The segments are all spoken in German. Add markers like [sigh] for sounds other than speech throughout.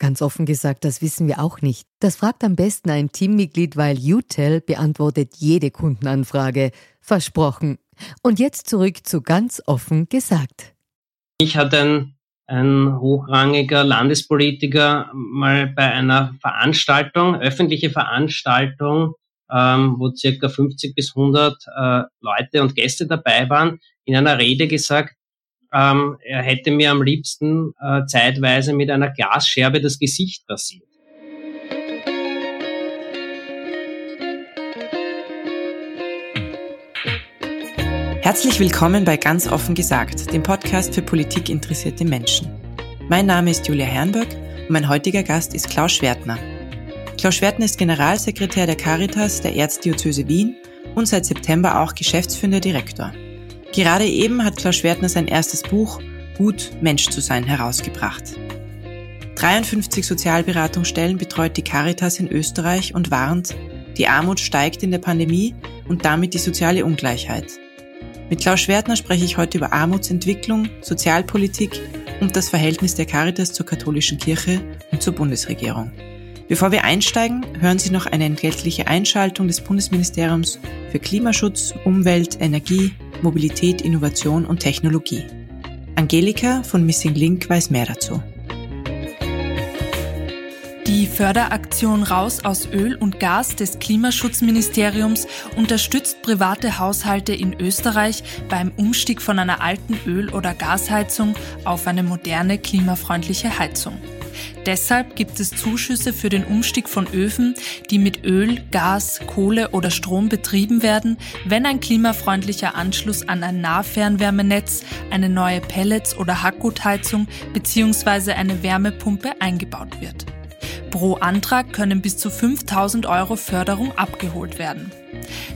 Ganz offen gesagt, das wissen wir auch nicht. Das fragt am besten ein Teammitglied, weil UTEL beantwortet jede Kundenanfrage. Versprochen. Und jetzt zurück zu ganz offen gesagt. Ich hatte ein, ein hochrangiger Landespolitiker mal bei einer Veranstaltung, öffentliche Veranstaltung, ähm, wo circa 50 bis 100 äh, Leute und Gäste dabei waren, in einer Rede gesagt, ähm, er hätte mir am liebsten äh, zeitweise mit einer Glasscherbe das Gesicht rasiert. Herzlich willkommen bei Ganz offen gesagt, dem Podcast für Politik interessierte Menschen. Mein Name ist Julia Herrenberg und mein heutiger Gast ist Klaus Schwertner. Klaus Schwertner ist Generalsekretär der Caritas der Erzdiözese Wien und seit September auch geschäftsführender Direktor. Gerade eben hat Klaus Schwertner sein erstes Buch Gut Mensch zu sein herausgebracht. 53 Sozialberatungsstellen betreut die Caritas in Österreich und warnt, die Armut steigt in der Pandemie und damit die soziale Ungleichheit. Mit Klaus Schwertner spreche ich heute über Armutsentwicklung, Sozialpolitik und das Verhältnis der Caritas zur katholischen Kirche und zur Bundesregierung. Bevor wir einsteigen, hören Sie noch eine entgeltliche Einschaltung des Bundesministeriums für Klimaschutz, Umwelt, Energie, Mobilität, Innovation und Technologie. Angelika von Missing Link weiß mehr dazu. Die Förderaktion Raus aus Öl und Gas des Klimaschutzministeriums unterstützt private Haushalte in Österreich beim Umstieg von einer alten Öl- oder Gasheizung auf eine moderne klimafreundliche Heizung. Deshalb gibt es Zuschüsse für den Umstieg von Öfen, die mit Öl, Gas, Kohle oder Strom betrieben werden, wenn ein klimafreundlicher Anschluss an ein Nahfernwärmenetz, eine neue Pellets- oder Hackgutheizung bzw. eine Wärmepumpe eingebaut wird. Pro Antrag können bis zu 5000 Euro Förderung abgeholt werden.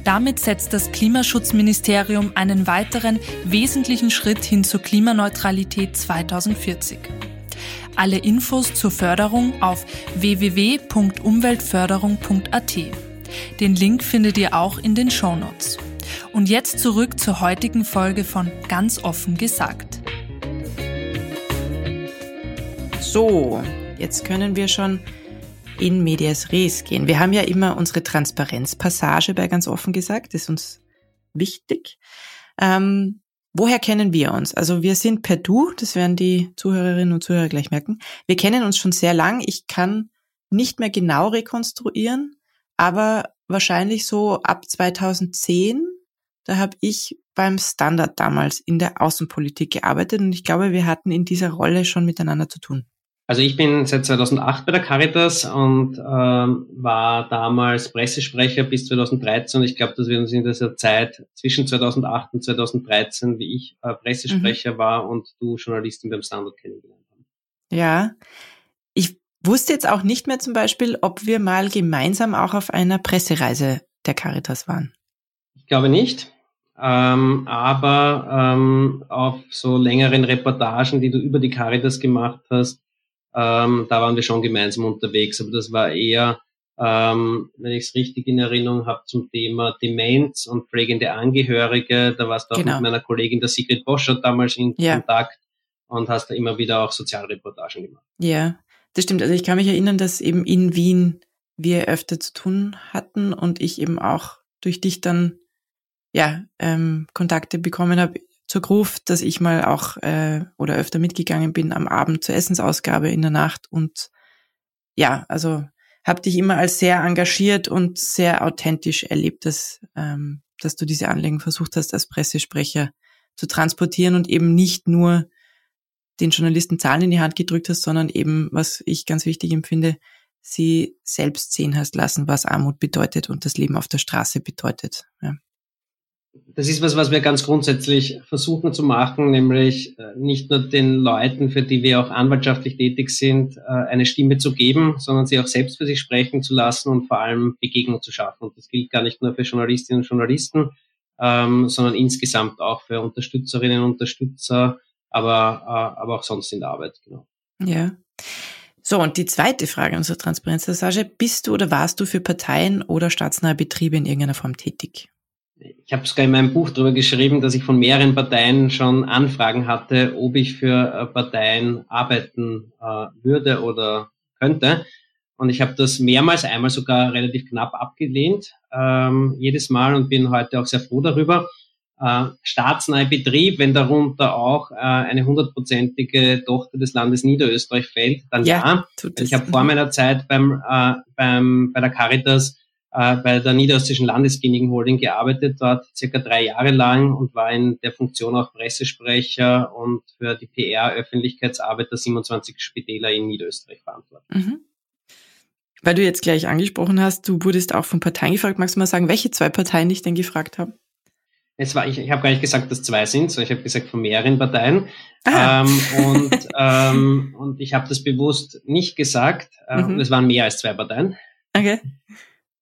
Damit setzt das Klimaschutzministerium einen weiteren wesentlichen Schritt hin zur Klimaneutralität 2040. Alle Infos zur Förderung auf www.umweltförderung.at. Den Link findet ihr auch in den Show Notes. Und jetzt zurück zur heutigen Folge von Ganz offen gesagt. So, jetzt können wir schon in medias res gehen. Wir haben ja immer unsere Transparenzpassage bei ganz offen gesagt, ist uns wichtig. Ähm, Woher kennen wir uns? Also wir sind per Du, das werden die Zuhörerinnen und Zuhörer gleich merken. Wir kennen uns schon sehr lang. Ich kann nicht mehr genau rekonstruieren, aber wahrscheinlich so ab 2010, da habe ich beim Standard damals in der Außenpolitik gearbeitet und ich glaube, wir hatten in dieser Rolle schon miteinander zu tun. Also ich bin seit 2008 bei der Caritas und ähm, war damals Pressesprecher bis 2013. Und ich glaube, dass wir uns in dieser Zeit zwischen 2008 und 2013, wie ich äh, Pressesprecher mhm. war und du Journalistin beim Standard kennengelernt haben. Ja, ich wusste jetzt auch nicht mehr zum Beispiel, ob wir mal gemeinsam auch auf einer Pressereise der Caritas waren. Ich glaube nicht. Ähm, aber ähm, auf so längeren Reportagen, die du über die Caritas gemacht hast, ähm, da waren wir schon gemeinsam unterwegs, aber das war eher, ähm, wenn ich es richtig in Erinnerung habe, zum Thema Demenz und pflegende Angehörige. Da warst du genau. auch mit meiner Kollegin, der Sigrid Boscher, damals in ja. Kontakt und hast da immer wieder auch Sozialreportagen gemacht. Ja, das stimmt. Also ich kann mich erinnern, dass eben in Wien wir öfter zu tun hatten und ich eben auch durch dich dann ja ähm, Kontakte bekommen habe zur Gruft, dass ich mal auch äh, oder öfter mitgegangen bin am Abend zur Essensausgabe in der Nacht und ja, also habe dich immer als sehr engagiert und sehr authentisch erlebt, dass, ähm, dass du diese Anliegen versucht hast, als Pressesprecher zu transportieren und eben nicht nur den Journalisten Zahlen in die Hand gedrückt hast, sondern eben, was ich ganz wichtig empfinde, sie selbst sehen hast lassen, was Armut bedeutet und das Leben auf der Straße bedeutet. Ja. Das ist was, was wir ganz grundsätzlich versuchen zu machen, nämlich äh, nicht nur den Leuten, für die wir auch anwaltschaftlich tätig sind, äh, eine Stimme zu geben, sondern sie auch selbst für sich sprechen zu lassen und vor allem Begegnung zu schaffen. Und das gilt gar nicht nur für Journalistinnen und Journalisten, ähm, sondern insgesamt auch für Unterstützerinnen und Unterstützer, aber, äh, aber auch sonst in der Arbeit. Genau. Ja. So, und die zweite Frage unserer Transparenzpassage. Bist du oder warst du für Parteien oder staatsnahe Betriebe in irgendeiner Form tätig? Ich habe sogar in meinem Buch darüber geschrieben, dass ich von mehreren Parteien schon Anfragen hatte, ob ich für äh, Parteien arbeiten äh, würde oder könnte. Und ich habe das mehrmals, einmal sogar relativ knapp abgelehnt, ähm, jedes Mal und bin heute auch sehr froh darüber. Äh, staatsnahe Betrieb, wenn darunter auch äh, eine hundertprozentige Tochter des Landes Niederösterreich fällt, dann ja. ja. Ich habe vor meiner Zeit beim, äh, beim, bei der Caritas äh, bei der Niederösterreichischen Landeskliniken Holding gearbeitet, dort circa drei Jahre lang und war in der Funktion auch Pressesprecher und für die PR-Öffentlichkeitsarbeit der 27 Spitäler in Niederösterreich verantwortlich. Mhm. Weil du jetzt gleich angesprochen hast, du wurdest auch von Parteien gefragt. Magst du mal sagen, welche zwei Parteien dich denn gefragt haben? Es war, ich, ich habe gar nicht gesagt, dass zwei sind, sondern ich habe gesagt von mehreren Parteien. Ähm, und, [laughs] ähm, und ich habe das bewusst nicht gesagt. Äh, mhm. Es waren mehr als zwei Parteien. Okay.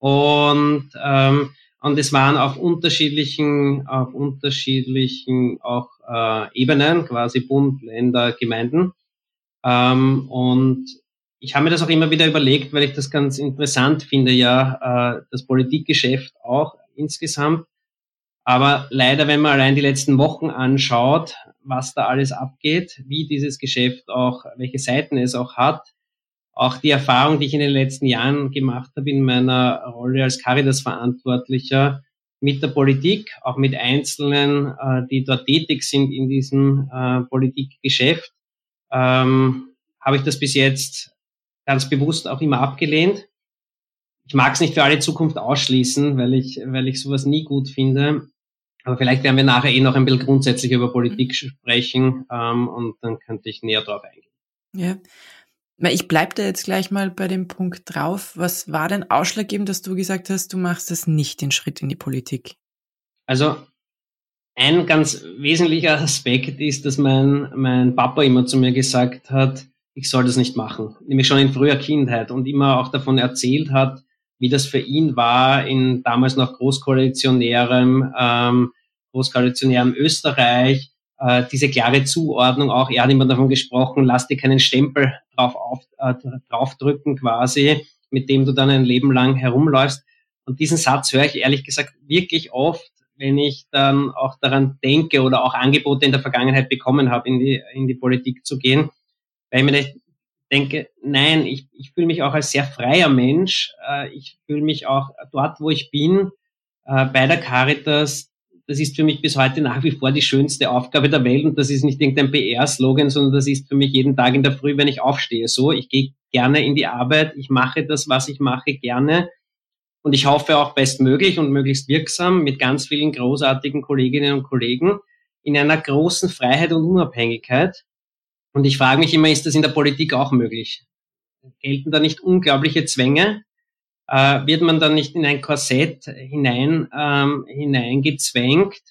Und, ähm, und es waren auf unterschiedlichen, auf unterschiedlichen auch äh, Ebenen, quasi Bund, Länder, Gemeinden. Ähm, und ich habe mir das auch immer wieder überlegt, weil ich das ganz interessant finde, ja, äh, das Politikgeschäft auch insgesamt. Aber leider, wenn man allein die letzten Wochen anschaut, was da alles abgeht, wie dieses Geschäft auch, welche Seiten es auch hat, auch die Erfahrung, die ich in den letzten Jahren gemacht habe in meiner Rolle als Caritas-Verantwortlicher mit der Politik, auch mit Einzelnen, äh, die dort tätig sind in diesem äh, Politikgeschäft, ähm, habe ich das bis jetzt ganz bewusst auch immer abgelehnt. Ich mag es nicht für alle Zukunft ausschließen, weil ich, weil ich sowas nie gut finde. Aber vielleicht werden wir nachher eh noch ein bisschen grundsätzlich über Politik sprechen ähm, und dann könnte ich näher darauf eingehen. Ja, ich bleib da jetzt gleich mal bei dem Punkt drauf. Was war denn ausschlaggebend, dass du gesagt hast, du machst das nicht, den Schritt in die Politik? Also ein ganz wesentlicher Aspekt ist, dass mein, mein Papa immer zu mir gesagt hat, ich soll das nicht machen. Nämlich schon in früher Kindheit und immer auch davon erzählt hat, wie das für ihn war in damals noch großkoalitionärem, ähm, großkoalitionärem Österreich, äh, diese klare Zuordnung auch, er hat immer davon gesprochen, lass dir keinen Stempel drauf auf, äh, draufdrücken quasi, mit dem du dann ein Leben lang herumläufst. Und diesen Satz höre ich ehrlich gesagt wirklich oft, wenn ich dann auch daran denke oder auch Angebote in der Vergangenheit bekommen habe, in die, in die Politik zu gehen, weil ich mir denke, nein, ich, ich fühle mich auch als sehr freier Mensch. Äh, ich fühle mich auch dort, wo ich bin, äh, bei der Caritas, das ist für mich bis heute nach wie vor die schönste Aufgabe der Welt und das ist nicht irgendein PR-Slogan, sondern das ist für mich jeden Tag in der Früh, wenn ich aufstehe. So, ich gehe gerne in die Arbeit, ich mache das, was ich mache, gerne und ich hoffe auch bestmöglich und möglichst wirksam mit ganz vielen großartigen Kolleginnen und Kollegen in einer großen Freiheit und Unabhängigkeit. Und ich frage mich immer, ist das in der Politik auch möglich? Gelten da nicht unglaubliche Zwänge? Äh, wird man dann nicht in ein Korsett hinein, ähm, hineingezwängt,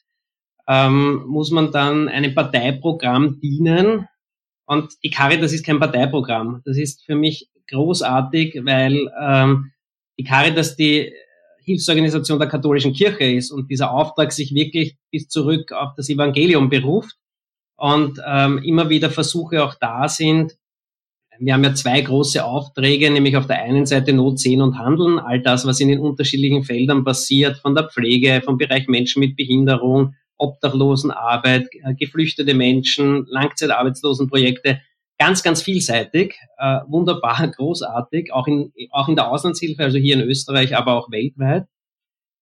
ähm, muss man dann einem Parteiprogramm dienen. Und die Caritas ist kein Parteiprogramm. Das ist für mich großartig, weil ähm, die Caritas die Hilfsorganisation der katholischen Kirche ist und dieser Auftrag sich wirklich bis zurück auf das Evangelium beruft und ähm, immer wieder Versuche auch da sind, wir haben ja zwei große Aufträge, nämlich auf der einen Seite Not sehen und handeln, all das, was in den unterschiedlichen Feldern passiert, von der Pflege, vom Bereich Menschen mit Behinderung, Obdachlosenarbeit, äh, geflüchtete Menschen, Langzeitarbeitslosenprojekte, ganz, ganz vielseitig, äh, wunderbar, [laughs] großartig, auch in, auch in der Auslandshilfe, also hier in Österreich, aber auch weltweit.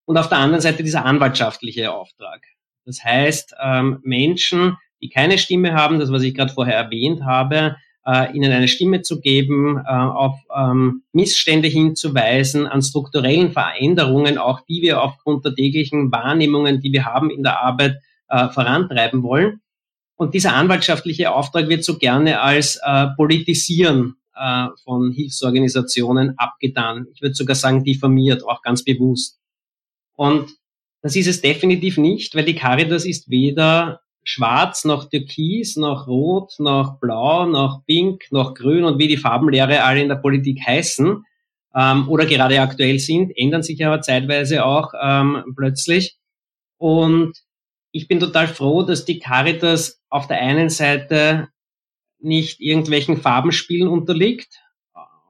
Und auf der anderen Seite dieser anwaltschaftliche Auftrag. Das heißt, ähm, Menschen, die keine Stimme haben, das, was ich gerade vorher erwähnt habe, äh, ihnen eine Stimme zu geben, äh, auf ähm, Missstände hinzuweisen, an strukturellen Veränderungen, auch die wir aufgrund der täglichen Wahrnehmungen, die wir haben in der Arbeit, äh, vorantreiben wollen. Und dieser anwaltschaftliche Auftrag wird so gerne als äh, Politisieren äh, von Hilfsorganisationen abgetan. Ich würde sogar sagen diffamiert, auch ganz bewusst. Und das ist es definitiv nicht, weil die Caritas ist weder schwarz noch türkis noch rot noch blau noch pink noch grün und wie die Farbenlehre alle in der Politik heißen ähm, oder gerade aktuell sind, ändern sich aber zeitweise auch ähm, plötzlich. Und ich bin total froh, dass die Caritas auf der einen Seite nicht irgendwelchen Farbenspielen unterliegt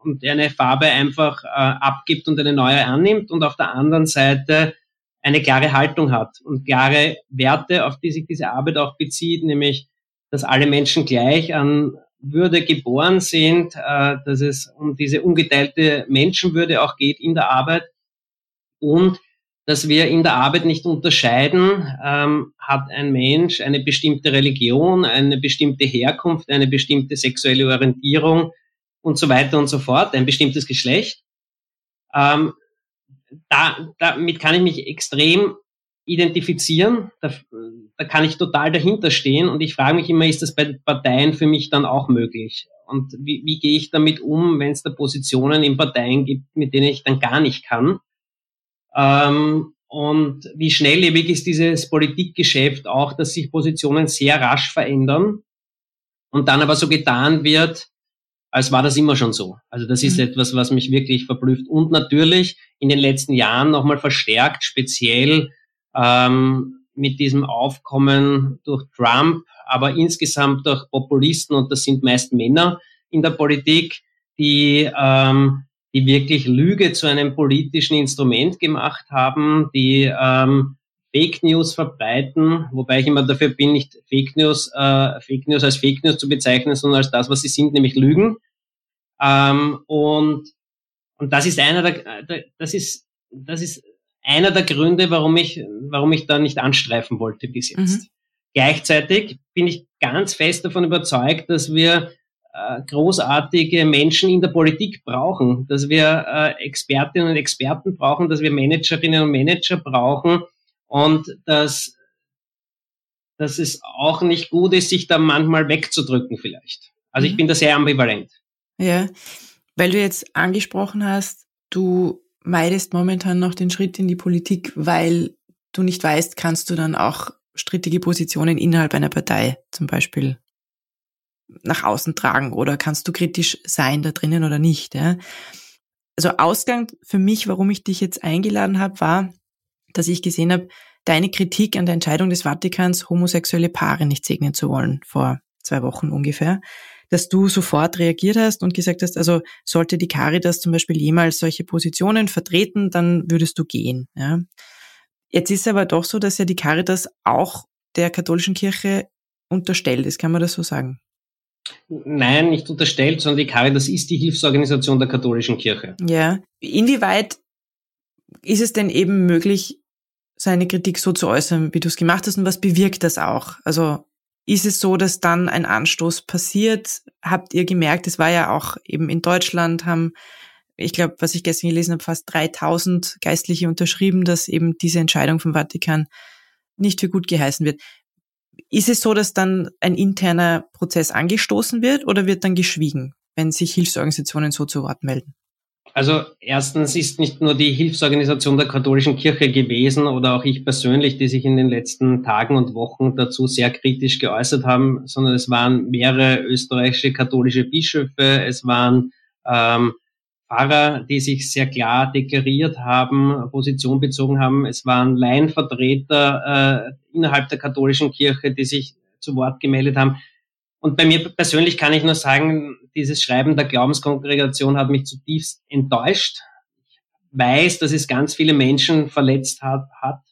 und eine Farbe einfach äh, abgibt und eine neue annimmt und auf der anderen Seite eine klare Haltung hat und klare Werte, auf die sich diese Arbeit auch bezieht, nämlich, dass alle Menschen gleich an Würde geboren sind, äh, dass es um diese ungeteilte Menschenwürde auch geht in der Arbeit und dass wir in der Arbeit nicht unterscheiden, ähm, hat ein Mensch eine bestimmte Religion, eine bestimmte Herkunft, eine bestimmte sexuelle Orientierung und so weiter und so fort, ein bestimmtes Geschlecht. Ähm, da, damit kann ich mich extrem identifizieren. Da, da kann ich total dahinter stehen und ich frage mich immer, ist das bei Parteien für mich dann auch möglich? Und wie, wie gehe ich damit um, wenn es da Positionen in Parteien gibt, mit denen ich dann gar nicht kann? Ähm, und wie schnelllebig ist dieses Politikgeschäft auch, dass sich Positionen sehr rasch verändern und dann aber so getan wird, als war das immer schon so. Also das ist mhm. etwas, was mich wirklich verblüfft. Und natürlich in den letzten Jahren nochmal verstärkt, speziell ähm, mit diesem Aufkommen durch Trump, aber insgesamt durch Populisten, und das sind meist Männer in der Politik, die, ähm, die wirklich Lüge zu einem politischen Instrument gemacht haben, die ähm, Fake News verbreiten, wobei ich immer dafür bin, nicht Fake News, äh, Fake News als Fake News zu bezeichnen, sondern als das, was sie sind, nämlich Lügen. Ähm, und, und das ist einer der, das ist, das ist einer der Gründe, warum ich, warum ich da nicht anstreifen wollte bis jetzt. Mhm. Gleichzeitig bin ich ganz fest davon überzeugt, dass wir äh, großartige Menschen in der Politik brauchen, dass wir äh, Expertinnen und Experten brauchen, dass wir Managerinnen und Manager brauchen, und dass, dass es auch nicht gut ist, sich da manchmal wegzudrücken vielleicht. Also ich mhm. bin da sehr ambivalent. Ja, weil du jetzt angesprochen hast, du meidest momentan noch den Schritt in die Politik, weil du nicht weißt, kannst du dann auch strittige Positionen innerhalb einer Partei zum Beispiel nach außen tragen oder kannst du kritisch sein da drinnen oder nicht. Ja? Also Ausgang für mich, warum ich dich jetzt eingeladen habe, war, dass ich gesehen habe, deine Kritik an der Entscheidung des Vatikans, homosexuelle Paare nicht segnen zu wollen, vor zwei Wochen ungefähr, dass du sofort reagiert hast und gesagt hast, also sollte die Caritas zum Beispiel jemals solche Positionen vertreten, dann würdest du gehen. Ja. Jetzt ist aber doch so, dass ja die Caritas auch der katholischen Kirche unterstellt ist. Kann man das so sagen? Nein, nicht unterstellt, sondern die Caritas ist die Hilfsorganisation der katholischen Kirche. Ja. Inwieweit ist es denn eben möglich, seine Kritik so zu äußern, wie du es gemacht hast und was bewirkt das auch? Also ist es so, dass dann ein Anstoß passiert? Habt ihr gemerkt, es war ja auch eben in Deutschland, haben, ich glaube, was ich gestern gelesen habe, fast 3000 Geistliche unterschrieben, dass eben diese Entscheidung vom Vatikan nicht für gut geheißen wird. Ist es so, dass dann ein interner Prozess angestoßen wird oder wird dann geschwiegen, wenn sich Hilfsorganisationen so zu Wort melden? Also erstens ist nicht nur die Hilfsorganisation der katholischen Kirche gewesen oder auch ich persönlich, die sich in den letzten Tagen und Wochen dazu sehr kritisch geäußert haben, sondern es waren mehrere österreichische katholische Bischöfe, es waren ähm, Pfarrer, die sich sehr klar deklariert haben, Position bezogen haben, es waren Laienvertreter äh, innerhalb der katholischen Kirche, die sich zu Wort gemeldet haben. Und bei mir persönlich kann ich nur sagen, dieses Schreiben der Glaubenskongregation hat mich zutiefst enttäuscht. Ich weiß, dass es ganz viele Menschen verletzt hat, hat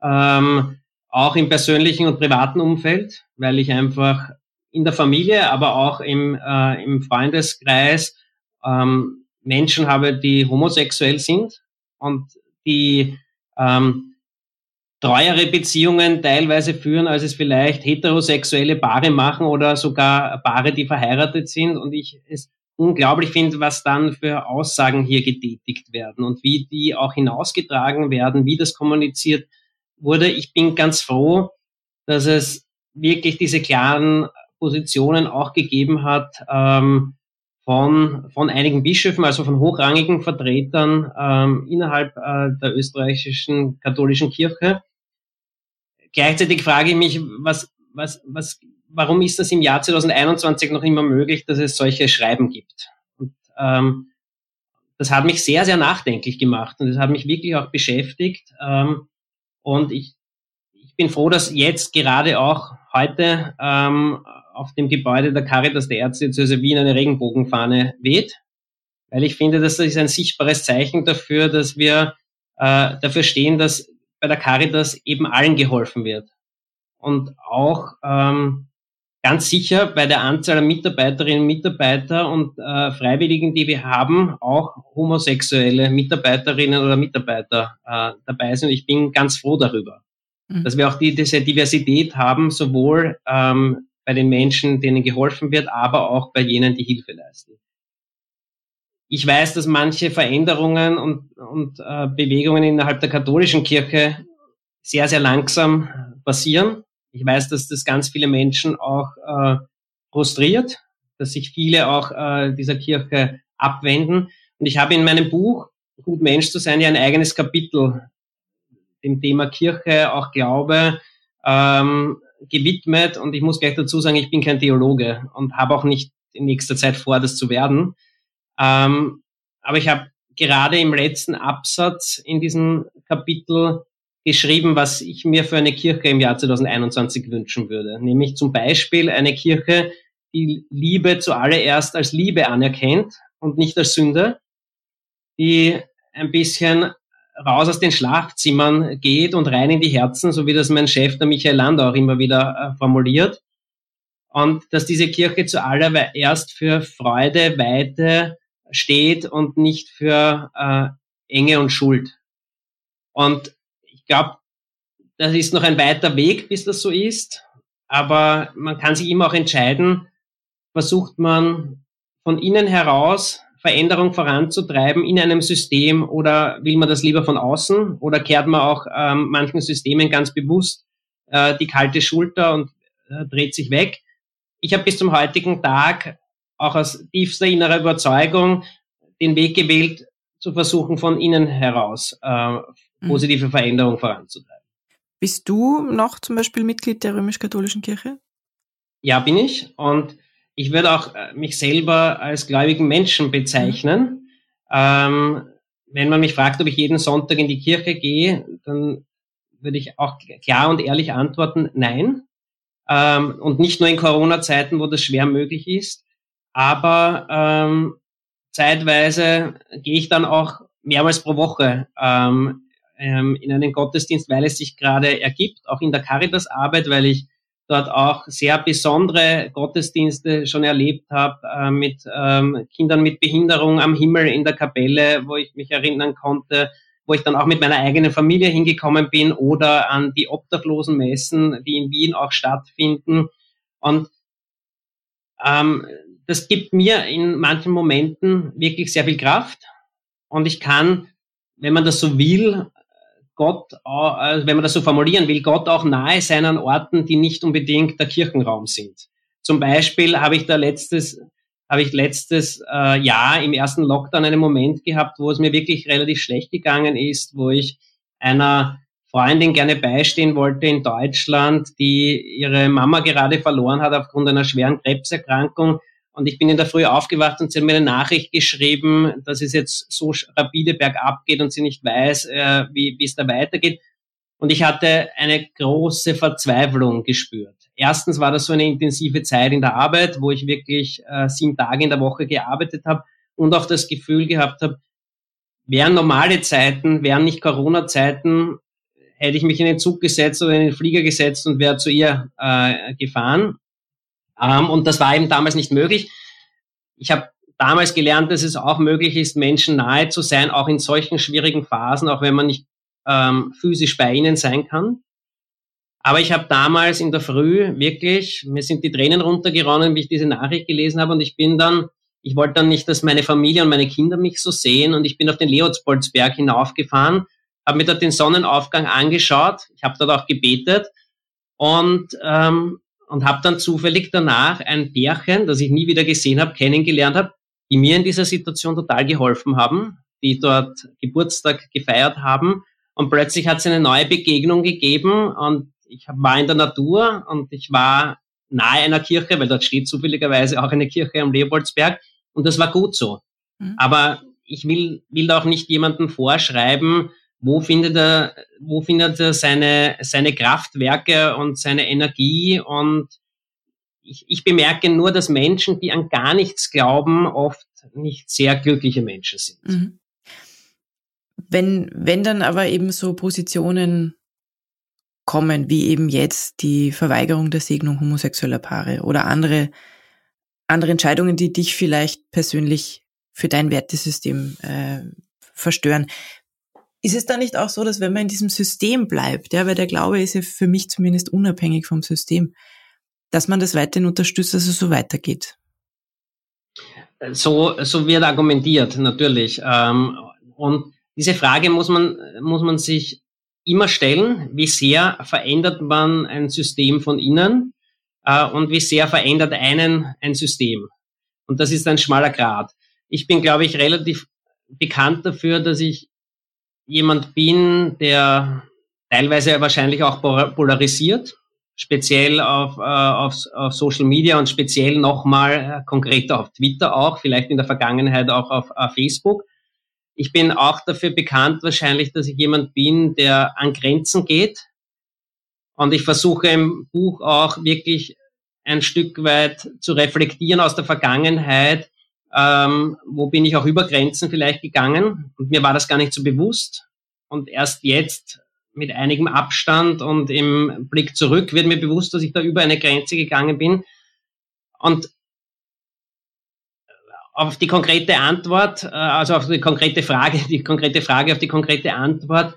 ähm, auch im persönlichen und privaten Umfeld, weil ich einfach in der Familie, aber auch im, äh, im Freundeskreis ähm, Menschen habe, die homosexuell sind und die ähm, treuere Beziehungen teilweise führen, als es vielleicht heterosexuelle Paare machen oder sogar Paare, die verheiratet sind. Und ich es unglaublich finde, was dann für Aussagen hier getätigt werden und wie die auch hinausgetragen werden, wie das kommuniziert wurde. Ich bin ganz froh, dass es wirklich diese klaren Positionen auch gegeben hat ähm, von, von einigen Bischöfen, also von hochrangigen Vertretern ähm, innerhalb äh, der österreichischen katholischen Kirche. Gleichzeitig frage ich mich, was, was, was, warum ist das im Jahr 2021 noch immer möglich, dass es solche Schreiben gibt? Und, ähm, das hat mich sehr, sehr nachdenklich gemacht und das hat mich wirklich auch beschäftigt. Ähm, und ich, ich bin froh, dass jetzt gerade auch heute ähm, auf dem Gebäude der Caritas der Erzdiözese Wien eine Regenbogenfahne weht, weil ich finde, das ist ein sichtbares Zeichen dafür, dass wir äh, dafür stehen, dass bei der Caritas eben allen geholfen wird. Und auch ähm, ganz sicher bei der Anzahl der Mitarbeiterinnen und Mitarbeiter und äh, Freiwilligen, die wir haben, auch homosexuelle Mitarbeiterinnen oder Mitarbeiter äh, dabei sind. Ich bin ganz froh darüber, mhm. dass wir auch die, diese Diversität haben, sowohl ähm, bei den Menschen, denen geholfen wird, aber auch bei jenen, die Hilfe leisten. Ich weiß, dass manche Veränderungen und, und äh, Bewegungen innerhalb der katholischen Kirche sehr, sehr langsam passieren. Ich weiß, dass das ganz viele Menschen auch äh, frustriert, dass sich viele auch äh, dieser Kirche abwenden. Und ich habe in meinem Buch Gut Mensch zu sein ja ein eigenes Kapitel dem Thema Kirche, auch Glaube ähm, gewidmet. Und ich muss gleich dazu sagen, ich bin kein Theologe und habe auch nicht in nächster Zeit vor, das zu werden. Ähm, aber ich habe gerade im letzten Absatz in diesem Kapitel geschrieben, was ich mir für eine Kirche im Jahr 2021 wünschen würde. Nämlich zum Beispiel eine Kirche, die Liebe zuallererst als Liebe anerkennt und nicht als Sünde, die ein bisschen raus aus den Schlafzimmern geht und rein in die Herzen, so wie das mein Chef, der Michael Landau, auch immer wieder äh, formuliert. Und dass diese Kirche zuallererst für Freude, Weite steht und nicht für äh, Enge und Schuld. Und glaube, das ist noch ein weiter Weg, bis das so ist. Aber man kann sich immer auch entscheiden, versucht man von innen heraus Veränderung voranzutreiben in einem System oder will man das lieber von außen oder kehrt man auch ähm, manchen Systemen ganz bewusst äh, die kalte Schulter und äh, dreht sich weg. Ich habe bis zum heutigen Tag auch aus tiefster innerer Überzeugung den Weg gewählt, zu versuchen, von innen heraus äh, Mhm. positive Veränderung voranzutreiben. Bist du noch zum Beispiel Mitglied der römisch-katholischen Kirche? Ja, bin ich. Und ich würde auch äh, mich selber als gläubigen Menschen bezeichnen. Mhm. Ähm, wenn man mich fragt, ob ich jeden Sonntag in die Kirche gehe, dann würde ich auch klar und ehrlich antworten, nein. Ähm, und nicht nur in Corona-Zeiten, wo das schwer möglich ist. Aber ähm, zeitweise gehe ich dann auch mehrmals pro Woche ähm, ähm, in einen Gottesdienst, weil es sich gerade ergibt, auch in der Caritas-Arbeit, weil ich dort auch sehr besondere Gottesdienste schon erlebt habe äh, mit ähm, Kindern mit Behinderung am Himmel in der Kapelle, wo ich mich erinnern konnte, wo ich dann auch mit meiner eigenen Familie hingekommen bin oder an die Obdachlosenmessen, die in Wien auch stattfinden. Und ähm, das gibt mir in manchen Momenten wirklich sehr viel Kraft. Und ich kann, wenn man das so will, Gott, also wenn man das so formulieren will, Gott auch nahe sein an Orten, die nicht unbedingt der Kirchenraum sind. Zum Beispiel habe ich da letztes, habe ich letztes äh, Jahr im ersten Lockdown einen Moment gehabt, wo es mir wirklich relativ schlecht gegangen ist, wo ich einer Freundin gerne beistehen wollte in Deutschland, die ihre Mama gerade verloren hat aufgrund einer schweren Krebserkrankung und ich bin in der Früh aufgewacht und sie hat mir eine Nachricht geschrieben, dass es jetzt so rapide bergab geht und sie nicht weiß, äh, wie, wie es da weitergeht. Und ich hatte eine große Verzweiflung gespürt. Erstens war das so eine intensive Zeit in der Arbeit, wo ich wirklich äh, sieben Tage in der Woche gearbeitet habe und auch das Gefühl gehabt habe, wären normale Zeiten, wären nicht Corona-Zeiten, hätte ich mich in den Zug gesetzt oder in den Flieger gesetzt und wäre zu ihr äh, gefahren. Ähm, und das war eben damals nicht möglich. Ich habe damals gelernt, dass es auch möglich ist, Menschen nahe zu sein, auch in solchen schwierigen Phasen, auch wenn man nicht ähm, physisch bei ihnen sein kann. Aber ich habe damals in der Früh wirklich, mir sind die Tränen runtergeronnen, wie ich diese Nachricht gelesen habe und ich bin dann, ich wollte dann nicht, dass meine Familie und meine Kinder mich so sehen und ich bin auf den Leopoldsberg hinaufgefahren, habe mir dort den Sonnenaufgang angeschaut, ich habe dort auch gebetet und ähm, und habe dann zufällig danach ein Pärchen, das ich nie wieder gesehen habe, kennengelernt habe, die mir in dieser Situation total geholfen haben, die dort Geburtstag gefeiert haben. Und plötzlich hat es eine neue Begegnung gegeben und ich war in der Natur und ich war nahe einer Kirche, weil dort steht zufälligerweise auch eine Kirche am Leopoldsberg und das war gut so. Mhm. Aber ich will, will auch nicht jemandem vorschreiben, wo findet er, wo findet er seine, seine Kraftwerke und seine Energie und ich, ich bemerke nur, dass Menschen, die an gar nichts glauben, oft nicht sehr glückliche Menschen sind. Mhm. Wenn, wenn dann aber eben so Positionen kommen, wie eben jetzt die Verweigerung der Segnung homosexueller Paare oder andere, andere Entscheidungen, die dich vielleicht persönlich für dein Wertesystem äh, verstören. Ist es da nicht auch so, dass wenn man in diesem System bleibt, ja, weil der Glaube ist ja für mich zumindest unabhängig vom System, dass man das weiterhin unterstützt, dass es so weitergeht? So, so wird argumentiert, natürlich. Ähm, und diese Frage muss man, muss man sich immer stellen, wie sehr verändert man ein System von innen äh, und wie sehr verändert einen ein System. Und das ist ein schmaler Grad. Ich bin, glaube ich, relativ bekannt dafür, dass ich jemand bin, der teilweise wahrscheinlich auch polarisiert, speziell auf, äh, auf, auf Social Media und speziell nochmal äh, konkreter auf Twitter auch, vielleicht in der Vergangenheit auch auf, auf Facebook. Ich bin auch dafür bekannt wahrscheinlich, dass ich jemand bin, der an Grenzen geht. Und ich versuche im Buch auch wirklich ein Stück weit zu reflektieren aus der Vergangenheit, ähm, wo bin ich auch über Grenzen vielleicht gegangen. Und mir war das gar nicht so bewusst. Und erst jetzt mit einigem Abstand und im Blick zurück wird mir bewusst, dass ich da über eine Grenze gegangen bin. Und auf die konkrete Antwort, äh, also auf die konkrete Frage, die konkrete Frage auf die konkrete Antwort.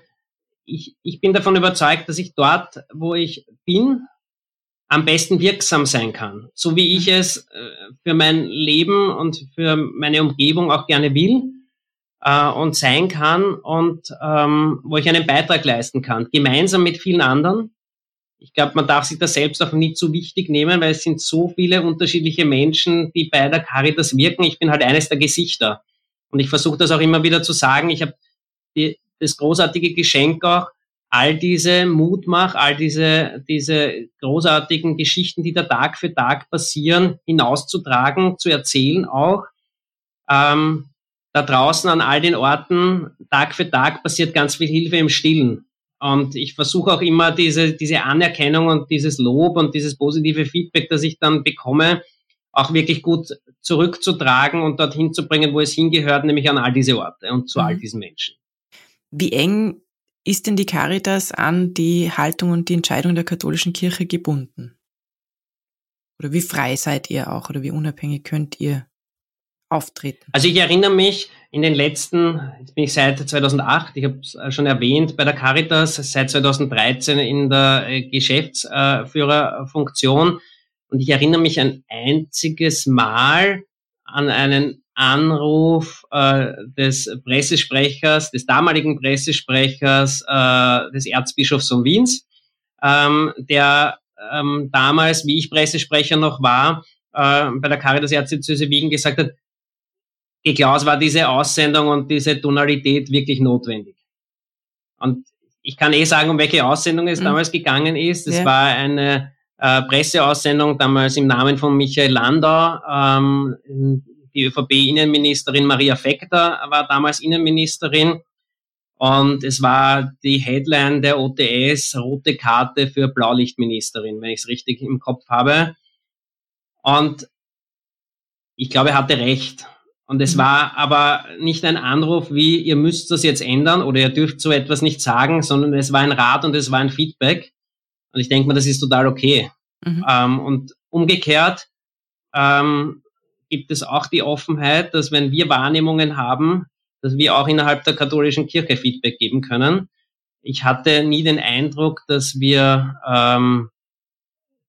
Ich, ich bin davon überzeugt, dass ich dort, wo ich bin, am besten wirksam sein kann. So wie ich es äh, für mein Leben und für meine Umgebung auch gerne will äh, und sein kann und ähm, wo ich einen Beitrag leisten kann, gemeinsam mit vielen anderen ich glaube, man darf sich das selbst auch nicht zu wichtig nehmen, weil es sind so viele unterschiedliche Menschen, die bei der Caritas wirken. Ich bin halt eines der Gesichter. Und ich versuche das auch immer wieder zu sagen. Ich habe das großartige Geschenk auch, all diese Mutmach, all diese, diese großartigen Geschichten, die da Tag für Tag passieren, hinauszutragen, zu erzählen auch. Ähm, da draußen an all den Orten, Tag für Tag passiert ganz viel Hilfe im Stillen. Und ich versuche auch immer diese, diese Anerkennung und dieses Lob und dieses positive Feedback, das ich dann bekomme, auch wirklich gut zurückzutragen und dorthin zu bringen, wo es hingehört, nämlich an all diese Orte und zu mhm. all diesen Menschen. Wie eng ist denn die Caritas an die Haltung und die Entscheidung der katholischen Kirche gebunden? Oder wie frei seid ihr auch oder wie unabhängig könnt ihr auftreten? Also ich erinnere mich, in den letzten, jetzt bin ich seit 2008, ich habe es äh, schon erwähnt, bei der Caritas, seit 2013 in der äh, Geschäftsführerfunktion. Und ich erinnere mich ein einziges Mal an einen Anruf äh, des Pressesprechers, des damaligen Pressesprechers äh, des Erzbischofs von Wiens, ähm, der ähm, damals, wie ich Pressesprecher noch war, äh, bei der Caritas Erzdiözese Wien gesagt hat, Geklaus war diese Aussendung und diese Tonalität wirklich notwendig. Und ich kann eh sagen, um welche Aussendung es mhm. damals gegangen ist. Es ja. war eine äh, Presseaussendung damals im Namen von Michael Landau. Ähm, die ÖVP-Innenministerin Maria Fekter war damals Innenministerin. Und es war die Headline der OTS, rote Karte für Blaulichtministerin, wenn ich es richtig im Kopf habe. Und ich glaube, er hatte recht. Und es mhm. war aber nicht ein Anruf wie, ihr müsst das jetzt ändern oder ihr dürft so etwas nicht sagen, sondern es war ein Rat und es war ein Feedback. Und ich denke mal, das ist total okay. Mhm. Ähm, und umgekehrt ähm, gibt es auch die Offenheit, dass wenn wir Wahrnehmungen haben, dass wir auch innerhalb der katholischen Kirche Feedback geben können. Ich hatte nie den Eindruck, dass wir ähm,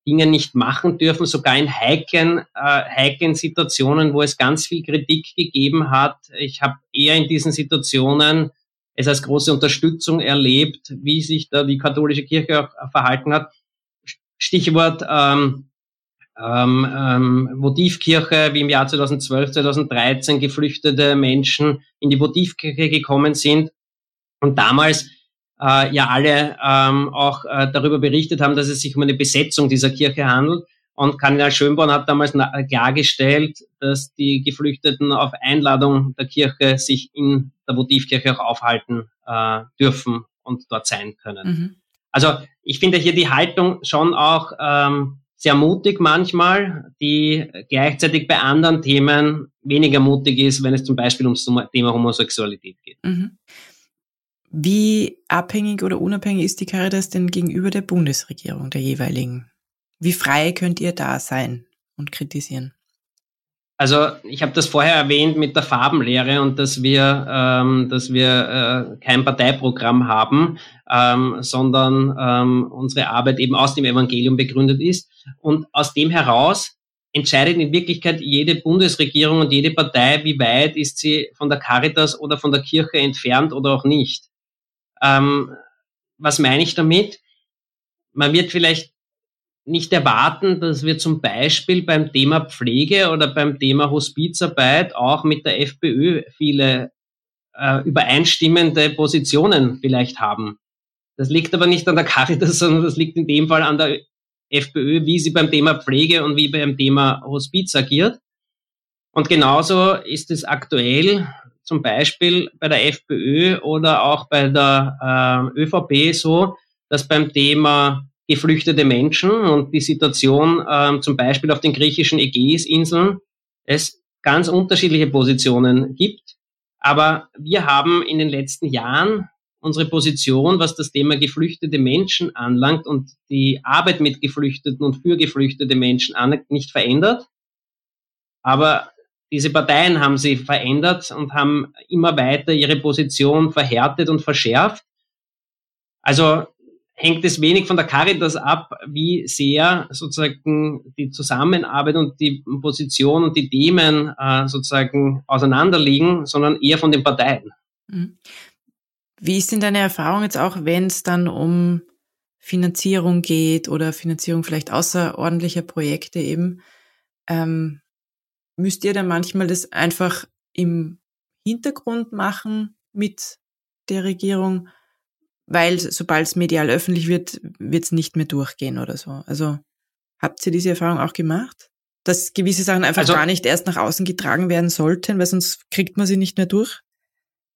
Dinge nicht machen dürfen, sogar in heiklen, äh, heiklen Situationen, wo es ganz viel Kritik gegeben hat. Ich habe eher in diesen Situationen es als große Unterstützung erlebt, wie sich da die katholische Kirche auch verhalten hat. Stichwort ähm, ähm, ähm, Votivkirche, wie im Jahr 2012, 2013 geflüchtete Menschen in die Votivkirche gekommen sind und damals äh, ja alle ähm, auch äh, darüber berichtet haben, dass es sich um eine Besetzung dieser Kirche handelt. Und Kardinal Schönborn hat damals klargestellt, dass die Geflüchteten auf Einladung der Kirche sich in der Votivkirche auch aufhalten äh, dürfen und dort sein können. Mhm. Also ich finde hier die Haltung schon auch ähm, sehr mutig manchmal, die gleichzeitig bei anderen Themen weniger mutig ist, wenn es zum Beispiel ums Thema Homosexualität geht. Mhm. Wie abhängig oder unabhängig ist die Caritas denn gegenüber der Bundesregierung, der jeweiligen? Wie frei könnt ihr da sein und kritisieren? Also ich habe das vorher erwähnt mit der Farbenlehre und dass wir, ähm, dass wir äh, kein Parteiprogramm haben, ähm, sondern ähm, unsere Arbeit eben aus dem Evangelium begründet ist. Und aus dem heraus entscheidet in Wirklichkeit jede Bundesregierung und jede Partei, wie weit ist sie von der Caritas oder von der Kirche entfernt oder auch nicht. Ähm, was meine ich damit? Man wird vielleicht nicht erwarten, dass wir zum Beispiel beim Thema Pflege oder beim Thema Hospizarbeit auch mit der FPÖ viele äh, übereinstimmende Positionen vielleicht haben. Das liegt aber nicht an der Caritas, [laughs] sondern das liegt in dem Fall an der FPÖ, wie sie beim Thema Pflege und wie beim Thema Hospiz agiert. Und genauso ist es aktuell zum Beispiel bei der FPÖ oder auch bei der äh, ÖVP so, dass beim Thema geflüchtete Menschen und die Situation ähm, zum Beispiel auf den griechischen Ägäisinseln es ganz unterschiedliche Positionen gibt. Aber wir haben in den letzten Jahren unsere Position, was das Thema geflüchtete Menschen anlangt und die Arbeit mit Geflüchteten und für geflüchtete Menschen anlangt, nicht verändert. Aber diese Parteien haben sie verändert und haben immer weiter ihre Position verhärtet und verschärft. Also hängt es wenig von der Caritas ab, wie sehr sozusagen die Zusammenarbeit und die Position und die Themen äh, sozusagen auseinanderliegen, sondern eher von den Parteien. Mhm. Wie ist denn deine Erfahrung jetzt auch, wenn es dann um Finanzierung geht oder Finanzierung vielleicht außerordentlicher Projekte eben? Ähm, müsst ihr dann manchmal das einfach im Hintergrund machen mit der Regierung? Weil sobald es medial öffentlich wird, wird es nicht mehr durchgehen oder so. Also habt ihr diese Erfahrung auch gemacht? Dass gewisse Sachen einfach also, gar nicht erst nach außen getragen werden sollten, weil sonst kriegt man sie nicht mehr durch?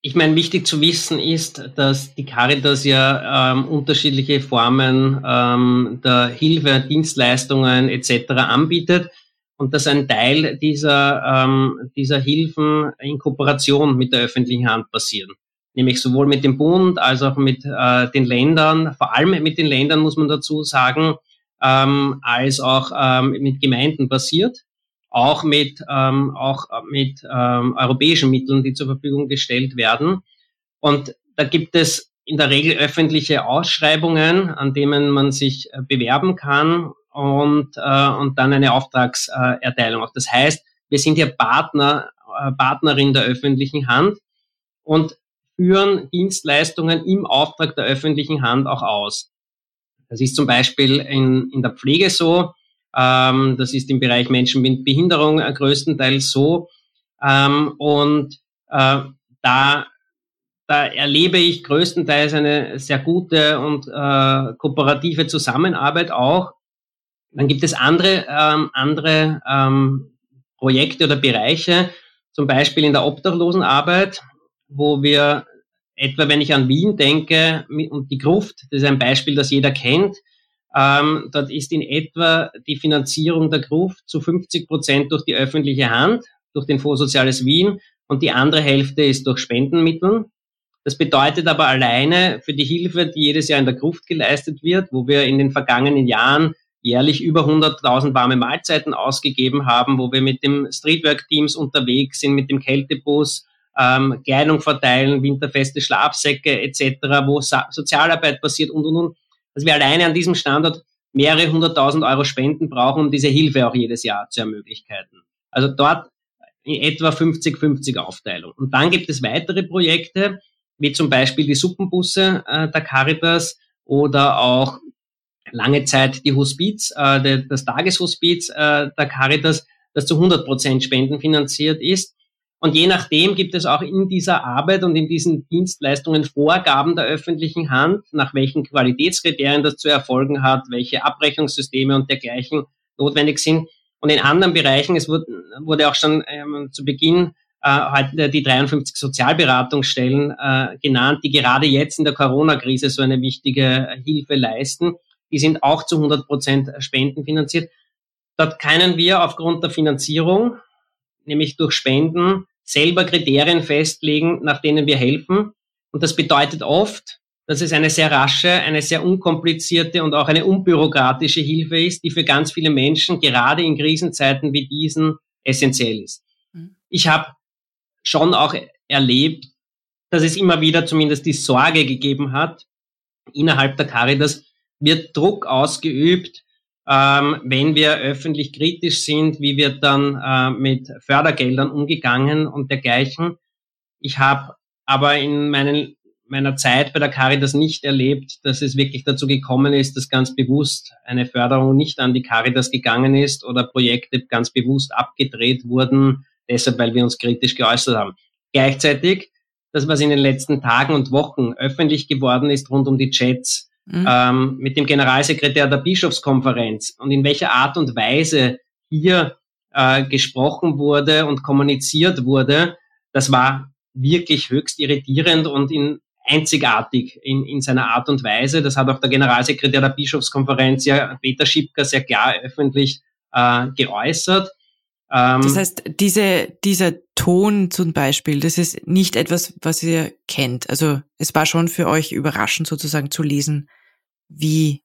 Ich meine, wichtig zu wissen ist, dass die Caritas ja ähm, unterschiedliche Formen ähm, der Hilfe, Dienstleistungen etc. anbietet und dass ein Teil dieser, ähm, dieser Hilfen in Kooperation mit der öffentlichen Hand passieren nämlich sowohl mit dem Bund als auch mit äh, den Ländern, vor allem mit den Ländern muss man dazu sagen, ähm, als auch ähm, mit Gemeinden basiert, auch mit, ähm, auch mit ähm, europäischen Mitteln, die zur Verfügung gestellt werden. Und da gibt es in der Regel öffentliche Ausschreibungen, an denen man sich äh, bewerben kann und, äh, und dann eine Auftragserteilung. Auch das heißt, wir sind hier Partner, äh, Partnerin der öffentlichen Hand und führen Dienstleistungen im Auftrag der öffentlichen Hand auch aus. Das ist zum Beispiel in, in der Pflege so, ähm, das ist im Bereich Menschen mit Behinderung äh, größtenteils so. Ähm, und äh, da, da erlebe ich größtenteils eine sehr gute und äh, kooperative Zusammenarbeit auch. Dann gibt es andere, ähm, andere ähm, Projekte oder Bereiche, zum Beispiel in der Obdachlosenarbeit wo wir etwa, wenn ich an Wien denke und die Gruft, das ist ein Beispiel, das jeder kennt, ähm, dort ist in etwa die Finanzierung der Gruft zu 50 Prozent durch die öffentliche Hand, durch den Fonds Soziales Wien und die andere Hälfte ist durch Spendenmittel. Das bedeutet aber alleine für die Hilfe, die jedes Jahr in der Gruft geleistet wird, wo wir in den vergangenen Jahren jährlich über 100.000 warme Mahlzeiten ausgegeben haben, wo wir mit dem Streetwork-Teams unterwegs sind, mit dem Kältebus, ähm, Kleidung verteilen, winterfeste Schlafsäcke etc., wo Sa Sozialarbeit passiert und und und, dass wir alleine an diesem Standort mehrere hunderttausend Euro Spenden brauchen, um diese Hilfe auch jedes Jahr zu ermöglichen. Also dort in etwa 50-50 Aufteilung. Und dann gibt es weitere Projekte, wie zum Beispiel die Suppenbusse äh, der Caritas oder auch lange Zeit die Hospiz, äh, das Tageshospiz äh, der Caritas, das zu 100 Prozent spendenfinanziert ist. Und je nachdem gibt es auch in dieser Arbeit und in diesen Dienstleistungen Vorgaben der öffentlichen Hand, nach welchen Qualitätskriterien das zu erfolgen hat, welche Abrechnungssysteme und dergleichen notwendig sind. Und in anderen Bereichen, es wurde, wurde auch schon ähm, zu Beginn äh, heute die 53 Sozialberatungsstellen äh, genannt, die gerade jetzt in der Corona-Krise so eine wichtige Hilfe leisten. Die sind auch zu 100 Prozent spendenfinanziert. Dort können wir aufgrund der Finanzierung nämlich durch Spenden, selber Kriterien festlegen, nach denen wir helfen. Und das bedeutet oft, dass es eine sehr rasche, eine sehr unkomplizierte und auch eine unbürokratische Hilfe ist, die für ganz viele Menschen gerade in Krisenzeiten wie diesen essentiell ist. Mhm. Ich habe schon auch erlebt, dass es immer wieder zumindest die Sorge gegeben hat, innerhalb der Caritas wird Druck ausgeübt, ähm, wenn wir öffentlich kritisch sind, wie wird dann äh, mit Fördergeldern umgegangen und dergleichen. Ich habe aber in meinen, meiner Zeit bei der Caritas nicht erlebt, dass es wirklich dazu gekommen ist, dass ganz bewusst eine Förderung nicht an die Caritas gegangen ist oder Projekte ganz bewusst abgedreht wurden, deshalb weil wir uns kritisch geäußert haben. Gleichzeitig, das was in den letzten Tagen und Wochen öffentlich geworden ist rund um die Chats, mhm. ähm, mit dem Generalsekretär der Bischofskonferenz und in welcher Art und Weise hier äh, gesprochen wurde und kommuniziert wurde, das war wirklich höchst irritierend und in einzigartig in, in seiner Art und Weise. Das hat auch der Generalsekretär der Bischofskonferenz, ja, Peter Schipka, sehr klar öffentlich äh, geäußert. Ähm, das heißt, diese, dieser Ton zum Beispiel, das ist nicht etwas, was ihr kennt. Also es war schon für euch überraschend sozusagen zu lesen, wie.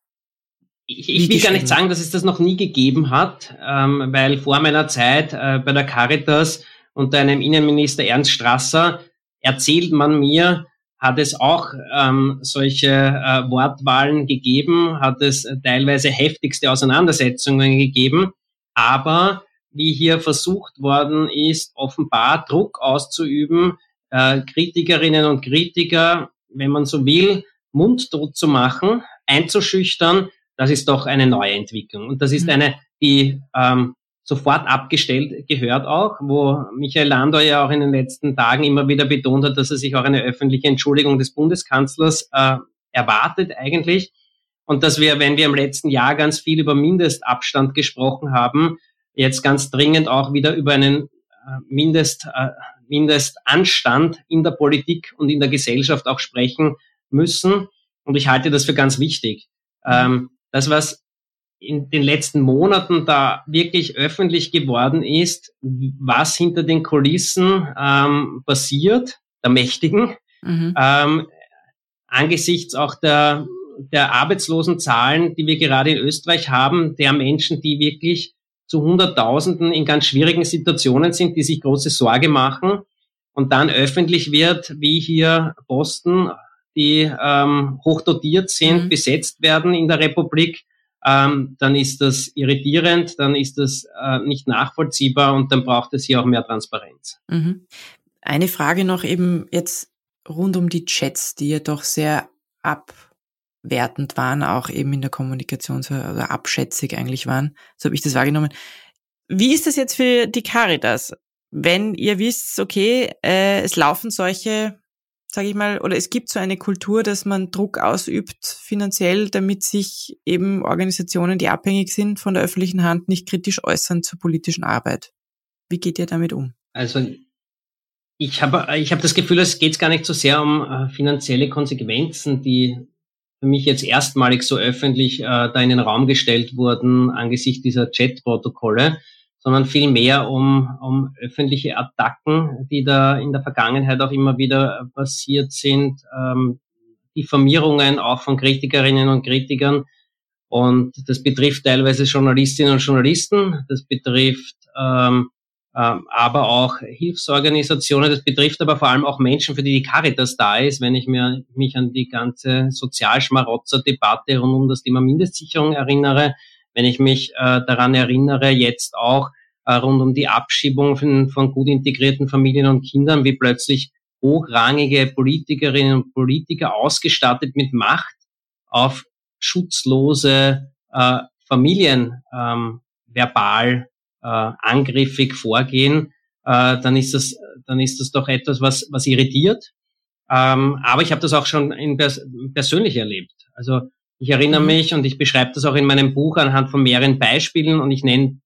Ich, ich will gar nicht sagen, dass es das noch nie gegeben hat, ähm, weil vor meiner Zeit äh, bei der Caritas unter einem Innenminister Ernst Strasser erzählt man mir, hat es auch ähm, solche äh, Wortwahlen gegeben, hat es teilweise heftigste Auseinandersetzungen gegeben, aber wie hier versucht worden ist, offenbar Druck auszuüben, äh, Kritikerinnen und Kritiker, wenn man so will, mundtot zu machen, einzuschüchtern, das ist doch eine neue Entwicklung. Und das ist mhm. eine, die ähm, sofort abgestellt gehört auch, wo Michael Landau ja auch in den letzten Tagen immer wieder betont hat, dass er sich auch eine öffentliche Entschuldigung des Bundeskanzlers äh, erwartet eigentlich. Und dass wir, wenn wir im letzten Jahr ganz viel über Mindestabstand gesprochen haben, jetzt ganz dringend auch wieder über einen äh, Mindest, äh, Mindestanstand in der Politik und in der Gesellschaft auch sprechen müssen. Und ich halte das für ganz wichtig. Ähm, das, was in den letzten Monaten da wirklich öffentlich geworden ist, was hinter den Kulissen ähm, passiert, der Mächtigen, mhm. ähm, angesichts auch der, der Arbeitslosenzahlen, die wir gerade in Österreich haben, der Menschen, die wirklich zu Hunderttausenden in ganz schwierigen Situationen sind, die sich große Sorge machen und dann öffentlich wird, wie hier Posten, die ähm, hochdotiert sind, mhm. besetzt werden in der Republik, ähm, dann ist das irritierend, dann ist das äh, nicht nachvollziehbar und dann braucht es hier auch mehr Transparenz. Mhm. Eine Frage noch eben jetzt rund um die Chats, die ja doch sehr ab wertend waren, auch eben in der Kommunikation oder abschätzig eigentlich waren. So habe ich das wahrgenommen. Wie ist das jetzt für die Caritas? Wenn ihr wisst, okay, äh, es laufen solche, sage ich mal, oder es gibt so eine Kultur, dass man Druck ausübt finanziell, damit sich eben Organisationen, die abhängig sind von der öffentlichen Hand, nicht kritisch äußern zur politischen Arbeit. Wie geht ihr damit um? Also ich habe ich hab das Gefühl, es geht gar nicht so sehr um äh, finanzielle Konsequenzen, die für mich jetzt erstmalig so öffentlich äh, da in den Raum gestellt wurden angesichts dieser Chat-Protokolle, sondern vielmehr um, um öffentliche Attacken, die da in der Vergangenheit auch immer wieder passiert sind, ähm, Diffamierungen auch von Kritikerinnen und Kritikern. Und das betrifft teilweise Journalistinnen und Journalisten, das betrifft ähm, ähm, aber auch Hilfsorganisationen. Das betrifft aber vor allem auch Menschen, für die die Caritas da ist. Wenn ich mir, mich an die ganze Sozialschmarotzer-Debatte rund um das Thema Mindestsicherung erinnere, wenn ich mich äh, daran erinnere, jetzt auch äh, rund um die Abschiebung von, von gut integrierten Familien und Kindern, wie plötzlich hochrangige Politikerinnen und Politiker ausgestattet mit Macht auf schutzlose äh, Familien ähm, verbal äh, angriffig vorgehen, äh, dann ist das dann ist das doch etwas, was was irritiert. Ähm, aber ich habe das auch schon in pers persönlich erlebt. Also ich erinnere mhm. mich und ich beschreibe das auch in meinem Buch anhand von mehreren Beispielen und ich nenne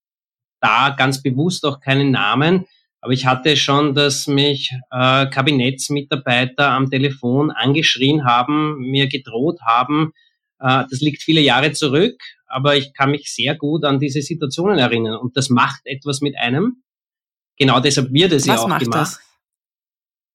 da ganz bewusst auch keinen Namen. Aber ich hatte schon, dass mich äh, Kabinettsmitarbeiter am Telefon angeschrien haben, mir gedroht haben. Äh, das liegt viele Jahre zurück, aber ich kann mich sehr gut an diese Situationen erinnern. Und das macht etwas mit einem. Genau deshalb wird es Was ja auch macht gemacht. Das?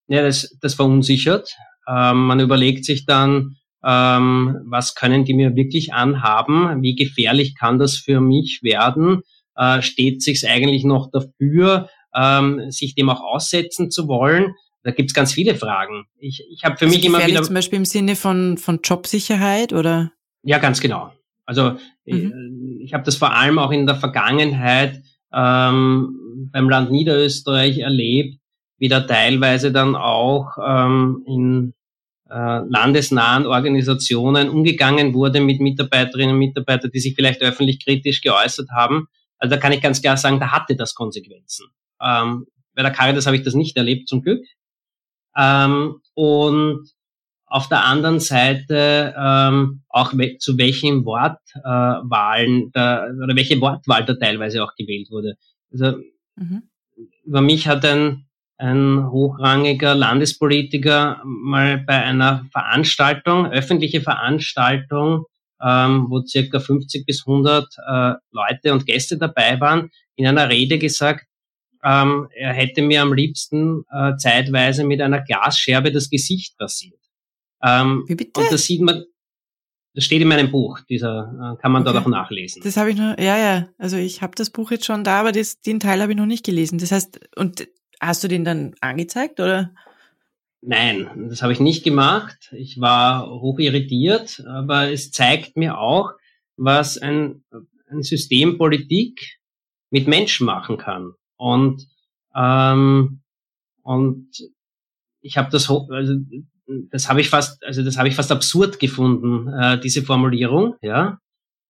Ja, das, das verunsichert. Ähm, man überlegt sich dann, ähm, was können die mir wirklich anhaben? Wie gefährlich kann das für mich werden? Äh, steht sich's eigentlich noch dafür, ähm, sich dem auch aussetzen zu wollen? Da gibt's ganz viele Fragen. Ich, ich habe für also mich immer wieder zum Beispiel im Sinne von von Jobsicherheit oder? Ja, ganz genau. Also mhm. ich, ich habe das vor allem auch in der Vergangenheit ähm, beim Land Niederösterreich erlebt, wie da teilweise dann auch ähm, in äh, landesnahen Organisationen umgegangen wurde mit Mitarbeiterinnen und Mitarbeitern, die sich vielleicht öffentlich kritisch geäußert haben. Also da kann ich ganz klar sagen, da hatte das Konsequenzen. Ähm, bei der Caritas habe ich das nicht erlebt, zum Glück. Ähm, und auf der anderen Seite ähm, auch we zu welchen Wortwahlen äh, da, oder welche Wortwahl da teilweise auch gewählt wurde. Also mhm. über mich hat ein ein hochrangiger Landespolitiker mal bei einer Veranstaltung, öffentliche Veranstaltung, ähm, wo circa 50 bis 100 äh, Leute und Gäste dabei waren, in einer Rede gesagt, ähm, er hätte mir am liebsten äh, zeitweise mit einer Glasscherbe das Gesicht rasiert. Ähm, Wie bitte? Und das sieht man, das steht in meinem Buch, dieser äh, kann man okay. dort auch nachlesen. Das habe ich noch, ja, ja. Also ich habe das Buch jetzt schon da, aber das, den Teil habe ich noch nicht gelesen. Das heißt, und Hast du den dann angezeigt oder? Nein, das habe ich nicht gemacht. Ich war hoch irritiert, aber es zeigt mir auch, was ein, ein System Politik mit Menschen machen kann. Und ähm, und ich habe das also das habe ich fast also das habe ich fast absurd gefunden äh, diese Formulierung ja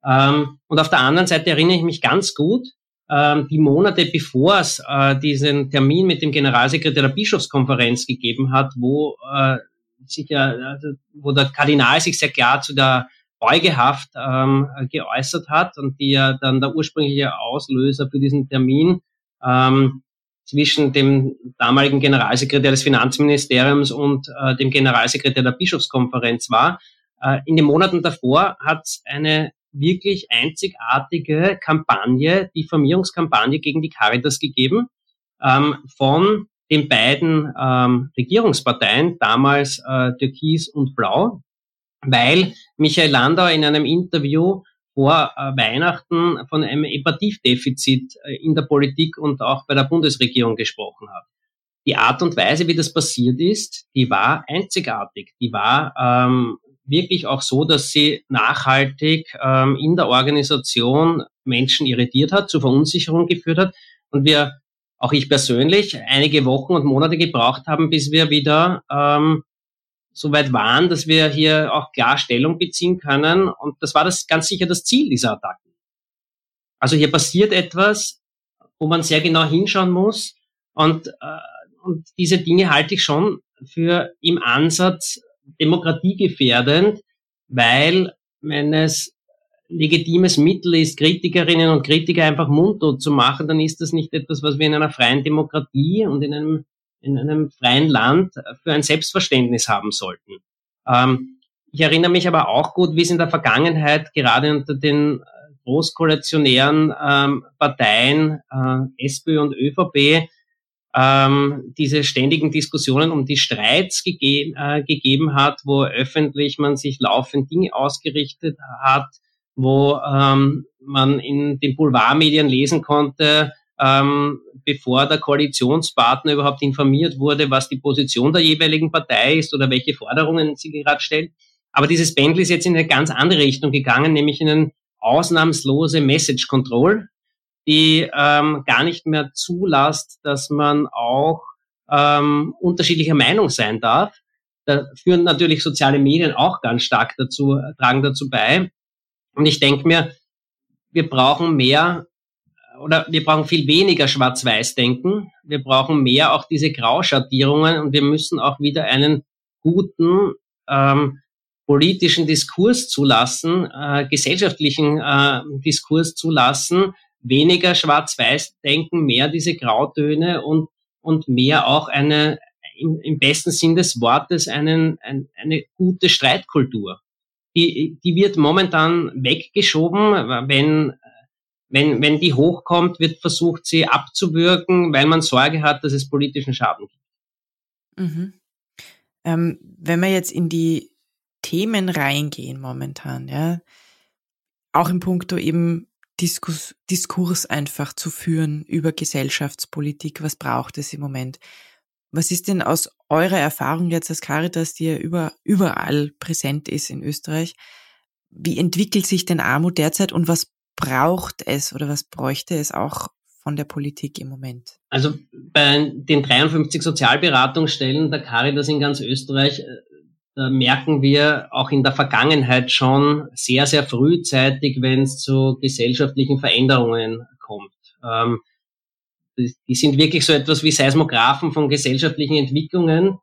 ähm, und auf der anderen Seite erinnere ich mich ganz gut die Monate bevor es äh, diesen Termin mit dem Generalsekretär der Bischofskonferenz gegeben hat, wo äh, sich ja, also, wo der Kardinal sich sehr klar zu der Beugehaft ähm, geäußert hat und die ja dann der ursprüngliche Auslöser für diesen Termin ähm, zwischen dem damaligen Generalsekretär des Finanzministeriums und äh, dem Generalsekretär der Bischofskonferenz war. Äh, in den Monaten davor hat es eine wirklich einzigartige Kampagne, Diffamierungskampagne gegen die Caritas gegeben, ähm, von den beiden ähm, Regierungsparteien, damals äh, Türkis und Blau, weil Michael Landau in einem Interview vor äh, Weihnachten von einem Empathiedefizit äh, in der Politik und auch bei der Bundesregierung gesprochen hat. Die Art und Weise, wie das passiert ist, die war einzigartig. Die war ähm, wirklich auch so, dass sie nachhaltig ähm, in der Organisation Menschen irritiert hat, zu Verunsicherung geführt hat und wir, auch ich persönlich, einige Wochen und Monate gebraucht haben, bis wir wieder ähm, so weit waren, dass wir hier auch klar Stellung beziehen können. Und das war das ganz sicher das Ziel dieser Attacken. Also hier passiert etwas, wo man sehr genau hinschauen muss. Und, äh, und diese Dinge halte ich schon für im Ansatz demokratiegefährdend, weil wenn es legitimes Mittel ist, Kritikerinnen und Kritiker einfach mundtot zu machen, dann ist das nicht etwas, was wir in einer freien Demokratie und in einem, in einem freien Land für ein Selbstverständnis haben sollten. Ähm, ich erinnere mich aber auch gut, wie es in der Vergangenheit gerade unter den großkoalitionären ähm, Parteien äh, SPÖ und ÖVP ähm, diese ständigen Diskussionen um die Streits gegeben, äh, gegeben hat, wo öffentlich man sich laufend Dinge ausgerichtet hat, wo ähm, man in den Boulevardmedien lesen konnte, ähm, bevor der Koalitionspartner überhaupt informiert wurde, was die Position der jeweiligen Partei ist oder welche Forderungen sie gerade stellt. Aber dieses Pendel ist jetzt in eine ganz andere Richtung gegangen, nämlich in eine ausnahmslose Message Control die ähm, gar nicht mehr zulasst, dass man auch ähm, unterschiedlicher Meinung sein darf. Da führen natürlich soziale Medien auch ganz stark dazu, tragen dazu bei. Und ich denke mir, wir brauchen mehr oder wir brauchen viel weniger Schwarz-Weiß-Denken. Wir brauchen mehr auch diese Grauschattierungen und wir müssen auch wieder einen guten ähm, politischen Diskurs zulassen, äh, gesellschaftlichen äh, Diskurs zulassen, weniger Schwarz-Weiß-Denken, mehr diese Grautöne und, und mehr auch eine, im, im besten Sinn des Wortes, einen, ein, eine gute Streitkultur. Die, die wird momentan weggeschoben, wenn wenn, wenn die hochkommt, wird versucht, sie abzuwürgen, weil man Sorge hat, dass es politischen Schaden gibt. Mhm. Ähm, wenn wir jetzt in die Themen reingehen momentan, ja, auch im Punkto eben Diskurs, Diskurs einfach zu führen über Gesellschaftspolitik, was braucht es im Moment? Was ist denn aus eurer Erfahrung jetzt als Caritas, die ja über, überall präsent ist in Österreich, wie entwickelt sich denn Armut derzeit und was braucht es oder was bräuchte es auch von der Politik im Moment? Also bei den 53 Sozialberatungsstellen der Caritas in ganz Österreich, äh, merken wir auch in der Vergangenheit schon sehr, sehr frühzeitig, wenn es zu gesellschaftlichen Veränderungen kommt. Ähm, die sind wirklich so etwas wie Seismographen von gesellschaftlichen Entwicklungen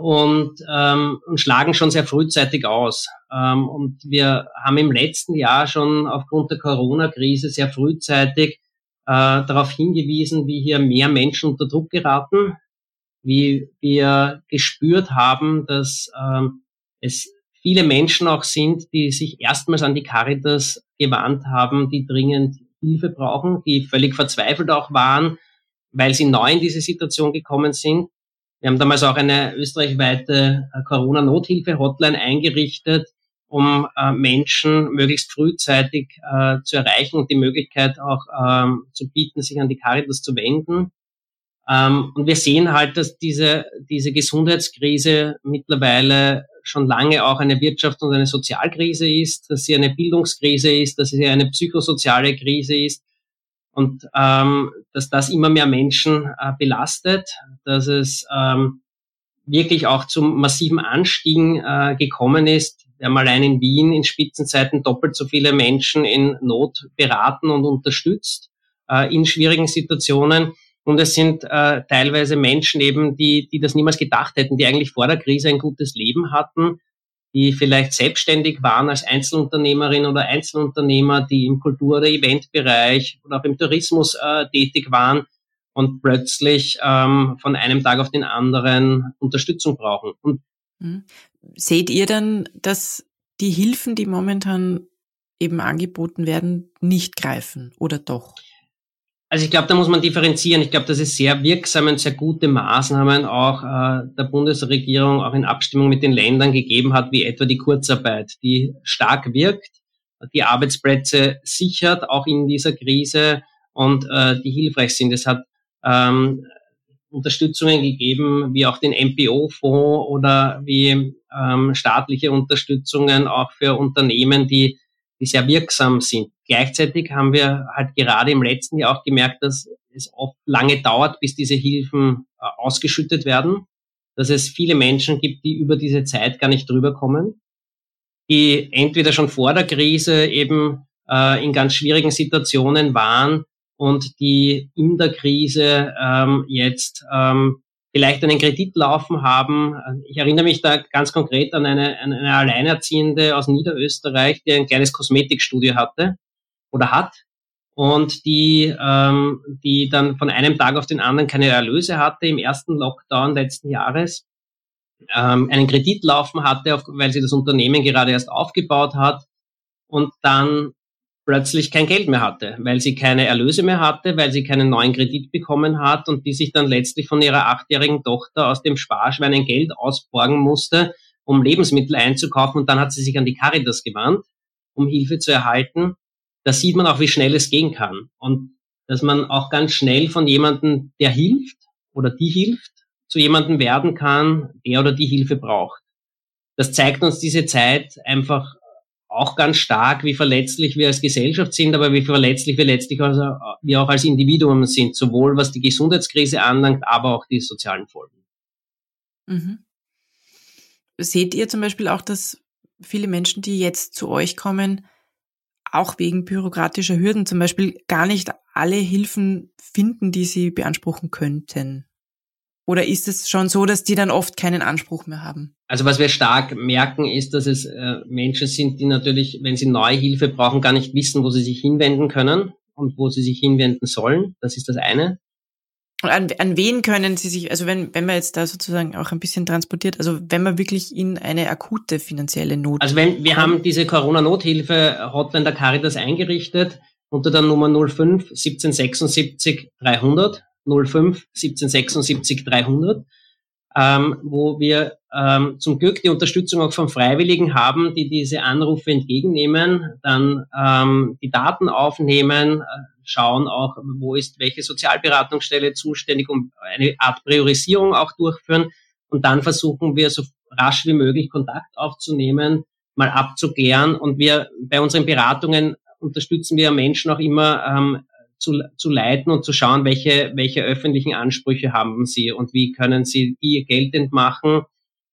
und, ähm, und schlagen schon sehr frühzeitig aus. Ähm, und wir haben im letzten Jahr schon aufgrund der Corona-Krise sehr frühzeitig äh, darauf hingewiesen, wie hier mehr Menschen unter Druck geraten, wie wir gespürt haben, dass ähm, es viele Menschen auch sind, die sich erstmals an die Caritas gewandt haben, die dringend Hilfe brauchen, die völlig verzweifelt auch waren, weil sie neu in diese Situation gekommen sind wir haben damals auch eine österreichweite äh, Corona-Nothilfe-Hotline eingerichtet, um äh, Menschen möglichst frühzeitig äh, zu erreichen und die Möglichkeit auch ähm, zu bieten, sich an die Caritas zu wenden. Ähm, und wir sehen halt, dass diese, diese Gesundheitskrise mittlerweile schon lange auch eine Wirtschafts- und eine Sozialkrise ist, dass sie eine Bildungskrise ist, dass sie eine psychosoziale Krise ist und ähm, dass das immer mehr Menschen äh, belastet, dass es ähm, wirklich auch zum massiven Anstiegen äh, gekommen ist. Wir haben allein in Wien in Spitzenzeiten doppelt so viele Menschen in Not beraten und unterstützt äh, in schwierigen Situationen. Und es sind äh, teilweise Menschen eben, die, die das niemals gedacht hätten, die eigentlich vor der Krise ein gutes Leben hatten, die vielleicht selbstständig waren als Einzelunternehmerin oder Einzelunternehmer, die im Kultur- oder Eventbereich oder auch im Tourismus äh, tätig waren und plötzlich ähm, von einem Tag auf den anderen Unterstützung brauchen. Und mhm. Seht ihr dann, dass die Hilfen, die momentan eben angeboten werden, nicht greifen oder doch? Also ich glaube, da muss man differenzieren. Ich glaube, dass es sehr wirksame und sehr gute Maßnahmen auch äh, der Bundesregierung auch in Abstimmung mit den Ländern gegeben hat, wie etwa die Kurzarbeit, die stark wirkt, die Arbeitsplätze sichert, auch in dieser Krise und äh, die hilfreich sind. Es hat ähm, Unterstützungen gegeben, wie auch den MPO-Fonds oder wie ähm, staatliche Unterstützungen auch für Unternehmen, die die sehr wirksam sind. Gleichzeitig haben wir halt gerade im letzten Jahr auch gemerkt, dass es oft lange dauert, bis diese Hilfen äh, ausgeschüttet werden, dass es viele Menschen gibt, die über diese Zeit gar nicht drüber kommen, die entweder schon vor der Krise eben äh, in ganz schwierigen Situationen waren und die in der Krise ähm, jetzt ähm, vielleicht einen Kredit laufen haben. Ich erinnere mich da ganz konkret an eine, an eine Alleinerziehende aus Niederösterreich, die ein kleines Kosmetikstudio hatte oder hat und die, ähm, die dann von einem Tag auf den anderen keine Erlöse hatte im ersten Lockdown letzten Jahres, ähm, einen Kredit laufen hatte, weil sie das Unternehmen gerade erst aufgebaut hat und dann plötzlich kein Geld mehr hatte, weil sie keine Erlöse mehr hatte, weil sie keinen neuen Kredit bekommen hat und die sich dann letztlich von ihrer achtjährigen Tochter aus dem Sparschwein ein Geld ausborgen musste, um Lebensmittel einzukaufen und dann hat sie sich an die Caritas gewandt, um Hilfe zu erhalten. Da sieht man auch, wie schnell es gehen kann und dass man auch ganz schnell von jemandem, der hilft oder die hilft, zu jemandem werden kann, der oder die Hilfe braucht. Das zeigt uns diese Zeit einfach auch ganz stark, wie verletzlich wir als Gesellschaft sind, aber wie verletzlich wir letztlich also, wir auch als Individuum sind, sowohl was die Gesundheitskrise anlangt, aber auch die sozialen Folgen. Mhm. Seht ihr zum Beispiel auch, dass viele Menschen, die jetzt zu euch kommen, auch wegen bürokratischer Hürden zum Beispiel gar nicht alle Hilfen finden, die sie beanspruchen könnten? Oder ist es schon so, dass die dann oft keinen Anspruch mehr haben? Also was wir stark merken, ist, dass es äh, Menschen sind, die natürlich, wenn sie neue Hilfe brauchen, gar nicht wissen, wo sie sich hinwenden können und wo sie sich hinwenden sollen. Das ist das eine. Und an, an wen können Sie sich, also wenn, wenn man jetzt da sozusagen auch ein bisschen transportiert, also wenn man wirklich in eine akute finanzielle Not. Also wenn, wir haben diese Corona-Nothilfe-Hotline der Caritas eingerichtet unter der Nummer 05 1776 300, 05 1776 300, ähm, wo wir ähm, zum Glück die Unterstützung auch von Freiwilligen haben, die diese Anrufe entgegennehmen, dann ähm, die Daten aufnehmen, äh, schauen auch, wo ist welche Sozialberatungsstelle zuständig, um eine Art Priorisierung auch durchführen. Und dann versuchen wir so rasch wie möglich Kontakt aufzunehmen, mal abzuklären. Und wir bei unseren Beratungen unterstützen wir Menschen auch immer ähm, zu, zu leiten und zu schauen, welche, welche öffentlichen Ansprüche haben sie und wie können sie die geltend machen.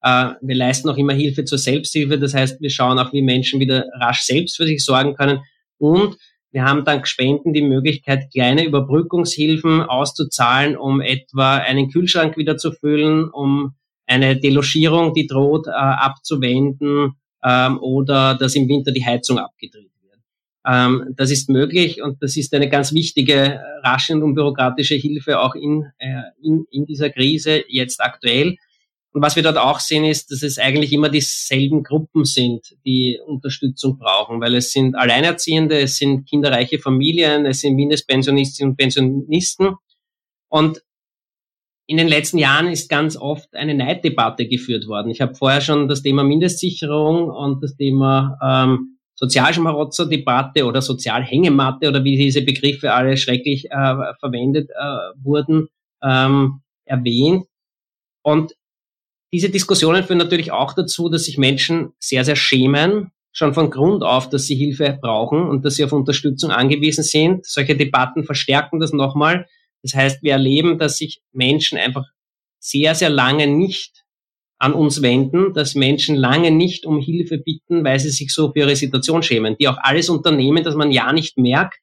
Äh, wir leisten auch immer Hilfe zur Selbsthilfe. Das heißt, wir schauen auch, wie Menschen wieder rasch selbst für sich sorgen können. Und wir haben dank Spenden die Möglichkeit, kleine Überbrückungshilfen auszuzahlen, um etwa einen Kühlschrank wieder zu füllen, um eine Delogierung, die droht, äh, abzuwenden ähm, oder dass im Winter die Heizung abgedreht wird. Ähm, das ist möglich und das ist eine ganz wichtige, äh, rasche und unbürokratische Hilfe auch in, äh, in, in dieser Krise jetzt aktuell. Und was wir dort auch sehen, ist, dass es eigentlich immer dieselben Gruppen sind, die Unterstützung brauchen, weil es sind Alleinerziehende, es sind kinderreiche Familien, es sind Mindestpensionistinnen und Pensionisten. Und in den letzten Jahren ist ganz oft eine Neiddebatte geführt worden. Ich habe vorher schon das Thema Mindestsicherung und das Thema ähm, Sozialschmarotzer-Debatte oder Sozialhängematte oder wie diese Begriffe alle schrecklich äh, verwendet äh, wurden, ähm, erwähnt. Und diese Diskussionen führen natürlich auch dazu, dass sich Menschen sehr, sehr schämen, schon von Grund auf, dass sie Hilfe brauchen und dass sie auf Unterstützung angewiesen sind. Solche Debatten verstärken das nochmal. Das heißt, wir erleben, dass sich Menschen einfach sehr, sehr lange nicht an uns wenden, dass Menschen lange nicht um Hilfe bitten, weil sie sich so für ihre Situation schämen, die auch alles unternehmen, dass man ja nicht merkt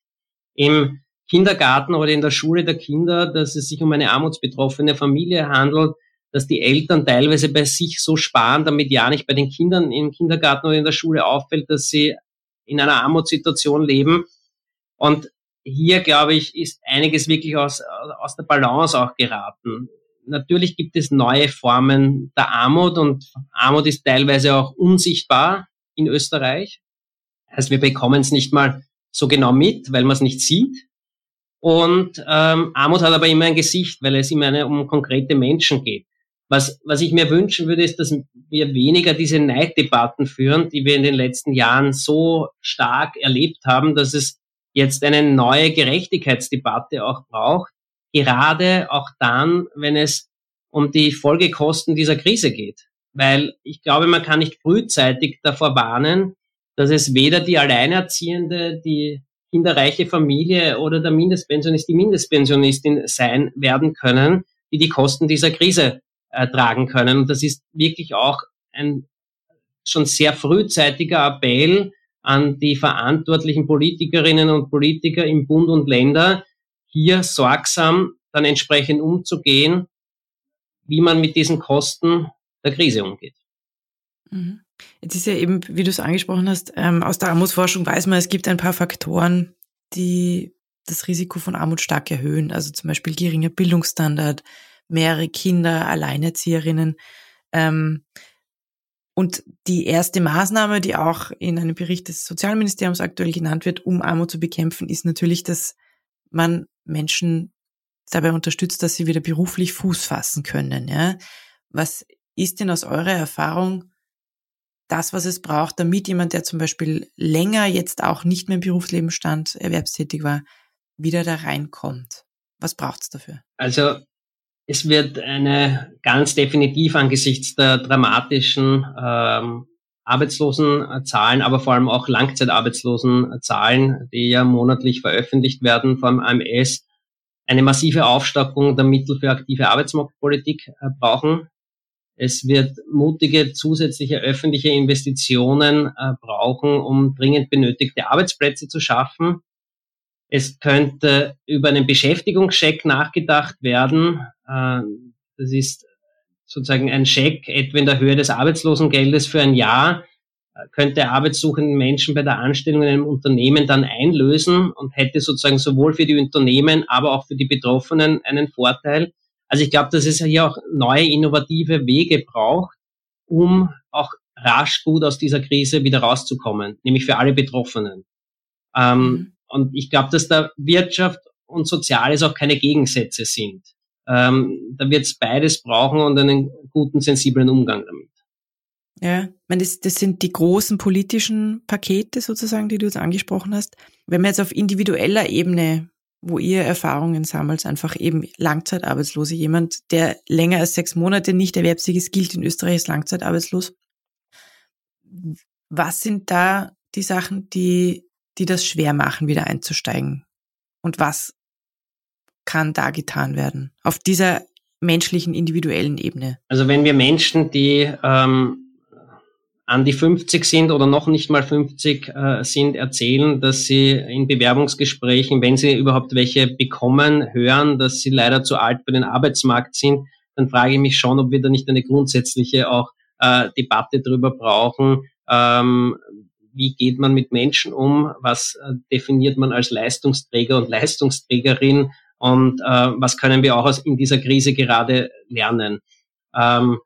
im Kindergarten oder in der Schule der Kinder, dass es sich um eine armutsbetroffene Familie handelt, dass die Eltern teilweise bei sich so sparen, damit ja nicht bei den Kindern im Kindergarten oder in der Schule auffällt, dass sie in einer Armutssituation leben. Und hier, glaube ich, ist einiges wirklich aus, aus der Balance auch geraten. Natürlich gibt es neue Formen der Armut und Armut ist teilweise auch unsichtbar in Österreich. Also wir bekommen es nicht mal so genau mit, weil man es nicht sieht. Und ähm, Armut hat aber immer ein Gesicht, weil es immer eine, um konkrete Menschen geht. Was, was ich mir wünschen würde, ist, dass wir weniger diese Neiddebatten führen, die wir in den letzten Jahren so stark erlebt haben, dass es jetzt eine neue Gerechtigkeitsdebatte auch braucht. Gerade auch dann, wenn es um die Folgekosten dieser Krise geht. Weil ich glaube, man kann nicht frühzeitig davor warnen, dass es weder die Alleinerziehende, die kinderreiche Familie oder der Mindestpensionist, die Mindestpensionistin sein werden können, die die Kosten dieser Krise äh, tragen können. Und das ist wirklich auch ein schon sehr frühzeitiger Appell an die verantwortlichen Politikerinnen und Politiker im Bund und Länder, hier sorgsam dann entsprechend umzugehen, wie man mit diesen Kosten der Krise umgeht. Mhm. Jetzt ist ja eben, wie du es angesprochen hast, ähm, aus der Armutsforschung weiß man, es gibt ein paar Faktoren, die das Risiko von Armut stark erhöhen. Also zum Beispiel geringer Bildungsstandard, mehrere Kinder, Alleinerzieherinnen. Ähm, und die erste Maßnahme, die auch in einem Bericht des Sozialministeriums aktuell genannt wird, um Armut zu bekämpfen, ist natürlich, dass man Menschen dabei unterstützt, dass sie wieder beruflich Fuß fassen können. Ja? Was ist denn aus eurer Erfahrung das, was es braucht, damit jemand, der zum Beispiel länger jetzt auch nicht mehr im Berufsleben stand, erwerbstätig war, wieder da reinkommt? Was braucht es dafür? Also es wird eine ganz definitiv angesichts der dramatischen ähm, Arbeitslosenzahlen, aber vor allem auch Langzeitarbeitslosenzahlen, die ja monatlich veröffentlicht werden vom AMS, eine massive Aufstockung der Mittel für aktive Arbeitsmarktpolitik äh, brauchen. Es wird mutige zusätzliche öffentliche Investitionen äh, brauchen, um dringend benötigte Arbeitsplätze zu schaffen. Es könnte über einen Beschäftigungscheck nachgedacht werden. Äh, das ist sozusagen ein Scheck etwa in der Höhe des Arbeitslosengeldes für ein Jahr, äh, könnte arbeitssuchenden Menschen bei der Anstellung in einem Unternehmen dann einlösen und hätte sozusagen sowohl für die Unternehmen, aber auch für die Betroffenen einen Vorteil. Also ich glaube, dass es hier auch neue innovative Wege braucht, um auch rasch gut aus dieser Krise wieder rauszukommen, nämlich für alle Betroffenen. Ähm, mhm. Und ich glaube, dass da Wirtschaft und Soziales auch keine Gegensätze sind. Ähm, da wird es beides brauchen und einen guten, sensiblen Umgang damit. Ja, ich meine, das, das sind die großen politischen Pakete sozusagen, die du jetzt angesprochen hast. Wenn man jetzt auf individueller Ebene, wo ihr Erfahrungen sammelt, einfach eben Langzeitarbeitslose, jemand, der länger als sechs Monate nicht erwerbsfähig ist, gilt in Österreich als langzeitarbeitslos. Was sind da die Sachen, die, die das schwer machen, wieder einzusteigen? Und was kann da getan werden? Auf dieser menschlichen, individuellen Ebene. Also wenn wir Menschen, die ähm, an die 50 sind oder noch nicht mal 50 äh, sind, erzählen, dass sie in Bewerbungsgesprächen, wenn sie überhaupt welche bekommen, hören, dass sie leider zu alt für den Arbeitsmarkt sind, dann frage ich mich schon, ob wir da nicht eine grundsätzliche auch äh, Debatte darüber brauchen. Ähm, wie geht man mit Menschen um? Was äh, definiert man als Leistungsträger und Leistungsträgerin? Und äh, was können wir auch aus, in dieser Krise gerade lernen? Ähm,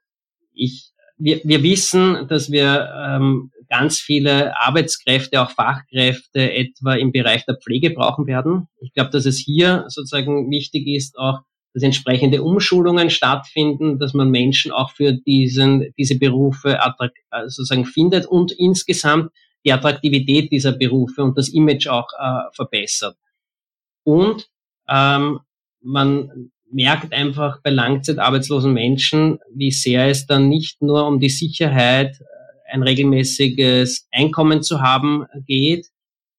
ich wir, wir wissen, dass wir ähm, ganz viele Arbeitskräfte, auch Fachkräfte etwa im Bereich der Pflege brauchen werden. Ich glaube, dass es hier sozusagen wichtig ist, auch dass entsprechende Umschulungen stattfinden, dass man Menschen auch für diesen, diese Berufe äh, sozusagen findet und insgesamt die Attraktivität dieser Berufe und das Image auch äh, verbessert. Und ähm, man merkt einfach bei langzeitarbeitslosen Menschen, wie sehr es dann nicht nur um die Sicherheit, äh, ein regelmäßiges Einkommen zu haben geht,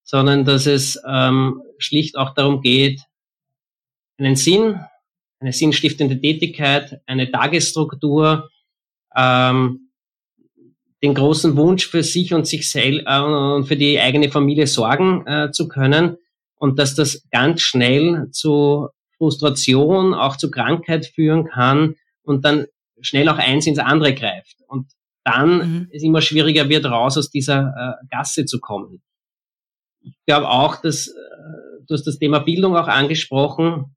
sondern dass es ähm, schlicht auch darum geht, einen Sinn, eine sinnstiftende Tätigkeit, eine Tagesstruktur, ähm, den großen Wunsch für sich und sich selbst äh, und für die eigene Familie sorgen äh, zu können und dass das ganz schnell zu Frustration auch zu Krankheit führen kann und dann schnell auch eins ins andere greift. Und dann mhm. es immer schwieriger wird, raus aus dieser äh, Gasse zu kommen. Ich glaube auch, dass äh, du hast das Thema Bildung auch angesprochen.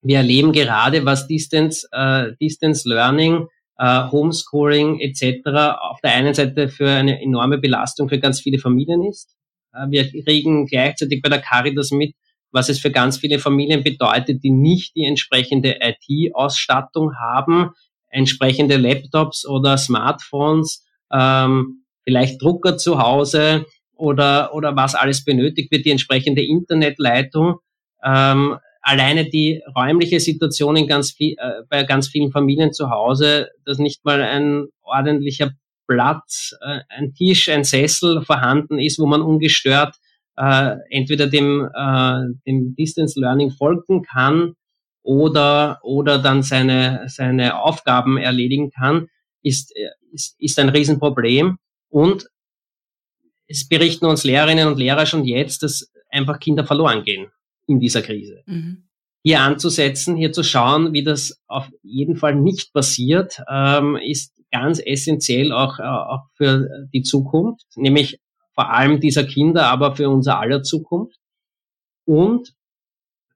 Wir erleben gerade, was Distance, äh, Distance Learning, äh, Homeschooling etc. auf der einen Seite für eine enorme Belastung für ganz viele Familien ist. Äh, wir kriegen gleichzeitig bei der Caritas mit, was es für ganz viele Familien bedeutet, die nicht die entsprechende IT-Ausstattung haben, entsprechende Laptops oder Smartphones, ähm, vielleicht Drucker zu Hause oder, oder was alles benötigt wird, die entsprechende Internetleitung. Ähm, alleine die räumliche Situation in ganz viel, äh, bei ganz vielen Familien zu Hause, dass nicht mal ein ordentlicher Platz, äh, ein Tisch, ein Sessel vorhanden ist, wo man ungestört äh, entweder dem, äh, dem Distance Learning folgen kann oder, oder dann seine, seine Aufgaben erledigen kann, ist, ist, ist ein Riesenproblem. Und es berichten uns Lehrerinnen und Lehrer schon jetzt, dass einfach Kinder verloren gehen in dieser Krise. Mhm. Hier anzusetzen, hier zu schauen, wie das auf jeden Fall nicht passiert, ähm, ist ganz essentiell auch, äh, auch für die Zukunft, nämlich vor allem dieser Kinder, aber für unser aller Zukunft. Und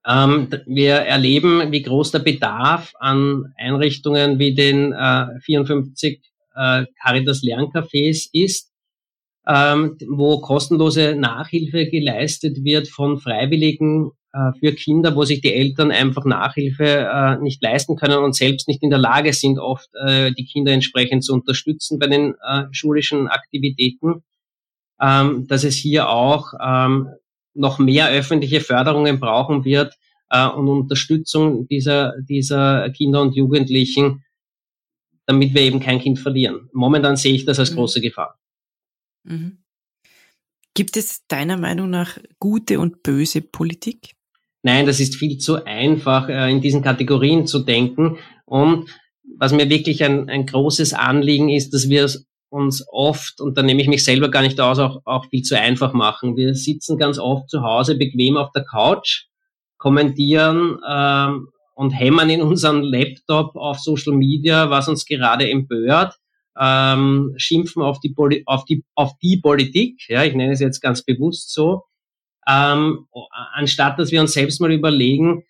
ähm, wir erleben, wie groß der Bedarf an Einrichtungen wie den äh, 54 äh, Caritas Lerncafés ist, ähm, wo kostenlose Nachhilfe geleistet wird von Freiwilligen für Kinder, wo sich die Eltern einfach Nachhilfe äh, nicht leisten können und selbst nicht in der Lage sind, oft äh, die Kinder entsprechend zu unterstützen bei den äh, schulischen Aktivitäten ähm, dass es hier auch ähm, noch mehr öffentliche Förderungen brauchen wird äh, und Unterstützung dieser, dieser Kinder und Jugendlichen, damit wir eben kein Kind verlieren. Momentan sehe ich das als mhm. große Gefahr. Mhm. Gibt es deiner Meinung nach gute und böse Politik? Nein, das ist viel zu einfach, äh, in diesen Kategorien zu denken. Und was mir wirklich ein, ein großes Anliegen ist, dass wir uns oft, und da nehme ich mich selber gar nicht aus, auch, auch viel zu einfach machen. Wir sitzen ganz oft zu Hause bequem auf der Couch, kommentieren ähm, und hämmern in unseren Laptop auf Social Media, was uns gerade empört, ähm, schimpfen auf die, Poli auf, die, auf die Politik, ja, ich nenne es jetzt ganz bewusst so, ähm, anstatt dass wir uns selbst mal überlegen,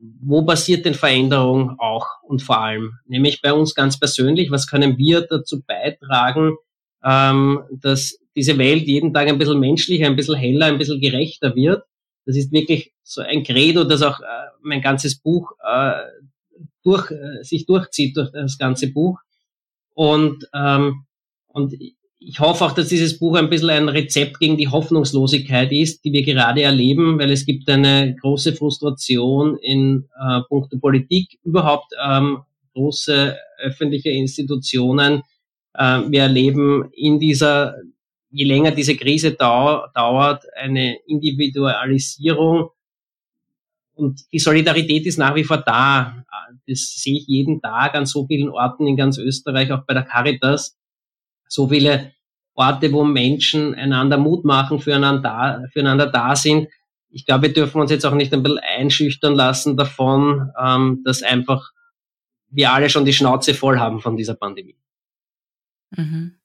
wo passiert denn Veränderung auch und vor allem? Nämlich bei uns ganz persönlich, was können wir dazu beitragen, ähm, dass diese Welt jeden Tag ein bisschen menschlicher, ein bisschen heller, ein bisschen gerechter wird. Das ist wirklich so ein Credo, das auch äh, mein ganzes Buch äh, durch, äh, sich durchzieht durch das ganze Buch. Und, ähm, und ich hoffe auch, dass dieses Buch ein bisschen ein Rezept gegen die Hoffnungslosigkeit ist, die wir gerade erleben, weil es gibt eine große Frustration in äh, puncto Politik, überhaupt ähm, große öffentliche Institutionen. Äh, wir erleben in dieser, je länger diese Krise dau dauert, eine Individualisierung und die Solidarität ist nach wie vor da. Das sehe ich jeden Tag an so vielen Orten in ganz Österreich, auch bei der Caritas so viele Orte, wo Menschen einander Mut machen, füreinander, füreinander da sind. Ich glaube, wir dürfen uns jetzt auch nicht ein bisschen einschüchtern lassen davon, ähm, dass einfach wir alle schon die Schnauze voll haben von dieser Pandemie. Mhm.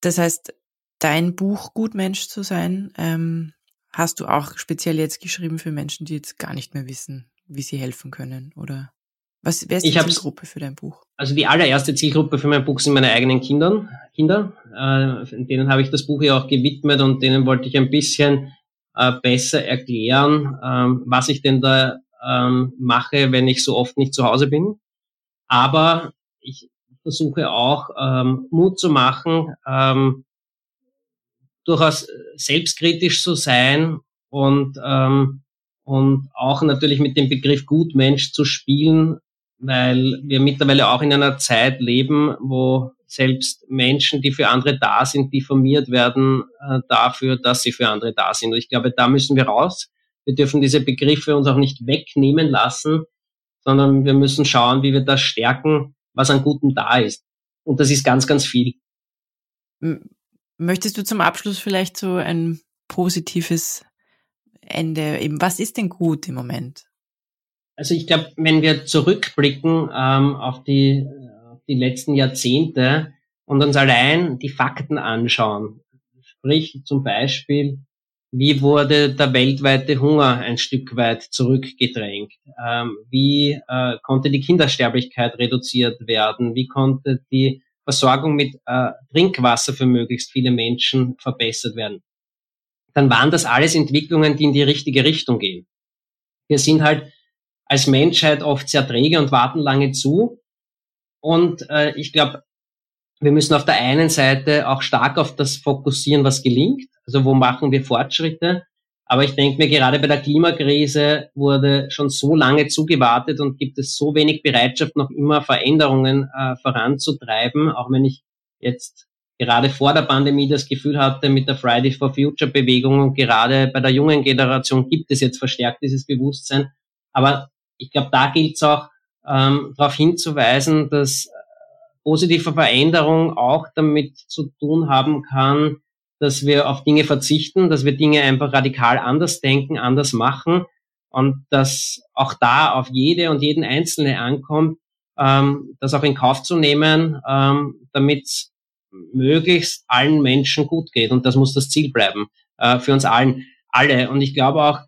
Das heißt, dein Buch Gutmensch zu sein, ähm, hast du auch speziell jetzt geschrieben für Menschen, die jetzt gar nicht mehr wissen, wie sie helfen können, oder? Was, wer ist die Zielgruppe für dein Buch? Also die allererste Zielgruppe für mein Buch sind meine eigenen Kindern, Kinder. Äh, denen habe ich das Buch ja auch gewidmet und denen wollte ich ein bisschen äh, besser erklären, ähm, was ich denn da ähm, mache, wenn ich so oft nicht zu Hause bin. Aber ich versuche auch ähm, Mut zu machen, ähm, durchaus selbstkritisch zu sein und ähm, und auch natürlich mit dem Begriff Gutmensch zu spielen, weil wir mittlerweile auch in einer Zeit leben, wo selbst Menschen, die für andere da sind, diffamiert werden äh, dafür, dass sie für andere da sind. Und ich glaube, da müssen wir raus. Wir dürfen diese Begriffe uns auch nicht wegnehmen lassen, sondern wir müssen schauen, wie wir das stärken, was an Gutem da ist. Und das ist ganz, ganz viel. Möchtest du zum Abschluss vielleicht so ein positives Ende eben, was ist denn gut im Moment? Also ich glaube, wenn wir zurückblicken ähm, auf, die, auf die letzten Jahrzehnte und uns allein die Fakten anschauen, sprich zum Beispiel, wie wurde der weltweite Hunger ein Stück weit zurückgedrängt? Ähm, wie äh, konnte die Kindersterblichkeit reduziert werden? Wie konnte die Versorgung mit äh, Trinkwasser für möglichst viele Menschen verbessert werden? Dann waren das alles Entwicklungen, die in die richtige Richtung gehen. Wir sind halt als Menschheit oft sehr träge und warten lange zu. Und äh, ich glaube, wir müssen auf der einen Seite auch stark auf das fokussieren, was gelingt. Also wo machen wir Fortschritte? Aber ich denke mir, gerade bei der Klimakrise wurde schon so lange zugewartet und gibt es so wenig Bereitschaft, noch immer Veränderungen äh, voranzutreiben. Auch wenn ich jetzt gerade vor der Pandemie das Gefühl hatte, mit der Friday for Future Bewegung und gerade bei der jungen Generation gibt es jetzt verstärkt dieses Bewusstsein. Aber ich glaube, da gilt es auch ähm, darauf hinzuweisen, dass positive Veränderung auch damit zu tun haben kann, dass wir auf Dinge verzichten, dass wir Dinge einfach radikal anders denken, anders machen und dass auch da auf jede und jeden Einzelne ankommt, ähm, das auch in Kauf zu nehmen, ähm, damit möglichst allen Menschen gut geht. Und das muss das Ziel bleiben äh, für uns allen, alle. Und ich glaube auch,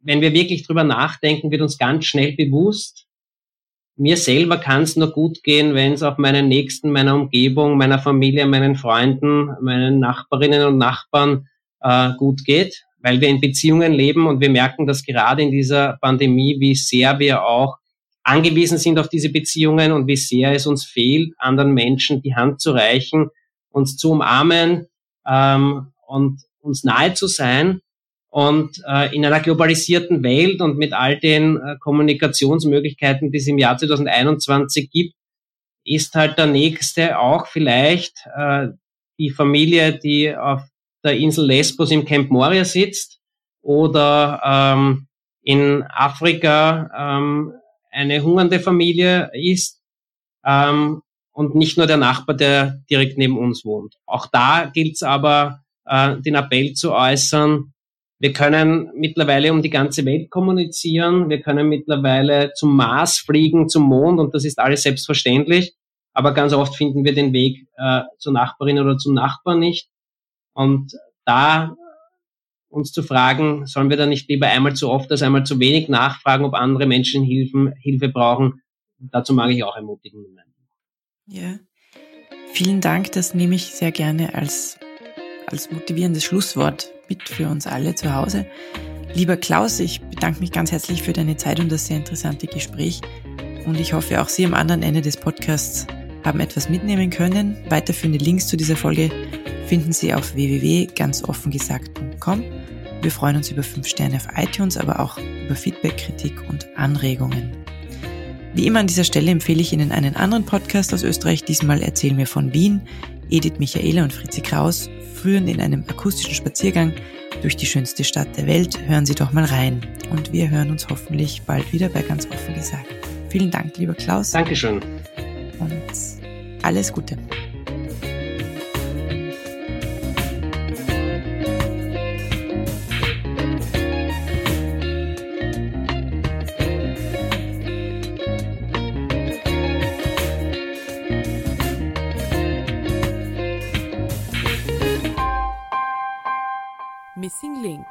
wenn wir wirklich drüber nachdenken, wird uns ganz schnell bewusst, mir selber kann es nur gut gehen, wenn es auch meinen Nächsten, meiner Umgebung, meiner Familie, meinen Freunden, meinen Nachbarinnen und Nachbarn äh, gut geht, weil wir in Beziehungen leben und wir merken, dass gerade in dieser Pandemie, wie sehr wir auch angewiesen sind auf diese Beziehungen und wie sehr es uns fehlt, anderen Menschen die Hand zu reichen, uns zu umarmen ähm, und uns nahe zu sein. Und äh, in einer globalisierten Welt und mit all den äh, Kommunikationsmöglichkeiten, die es im Jahr 2021 gibt, ist halt der nächste auch vielleicht äh, die Familie, die auf der Insel Lesbos im Camp Moria sitzt oder ähm, in Afrika ähm, eine hungernde Familie ist ähm, und nicht nur der Nachbar, der direkt neben uns wohnt. Auch da gilt es aber, äh, den Appell zu äußern, wir können mittlerweile um die ganze Welt kommunizieren. Wir können mittlerweile zum Mars fliegen, zum Mond und das ist alles selbstverständlich. Aber ganz oft finden wir den Weg äh, zur Nachbarin oder zum Nachbarn nicht. Und da uns zu fragen, sollen wir da nicht lieber einmal zu oft als einmal zu wenig nachfragen, ob andere Menschen Hilfen, Hilfe brauchen? Dazu mag ich auch ermutigen. Ja, vielen Dank. Das nehme ich sehr gerne als, als motivierendes Schlusswort mit für uns alle zu Hause. Lieber Klaus, ich bedanke mich ganz herzlich für deine Zeit und das sehr interessante Gespräch. Und ich hoffe, auch Sie am anderen Ende des Podcasts haben etwas mitnehmen können. Weiterführende Links zu dieser Folge finden Sie auf www.ganzoffengesagt.com. Wir freuen uns über 5 Sterne auf iTunes, aber auch über Feedback, Kritik und Anregungen. Wie immer an dieser Stelle empfehle ich Ihnen einen anderen Podcast aus Österreich. Diesmal erzählen wir von Wien. Edith Michaela und Fritzi Kraus führen in einem akustischen Spaziergang durch die schönste Stadt der Welt. Hören Sie doch mal rein. Und wir hören uns hoffentlich bald wieder bei ganz offen gesagt. Vielen Dank, lieber Klaus. Dankeschön. Und alles Gute. Link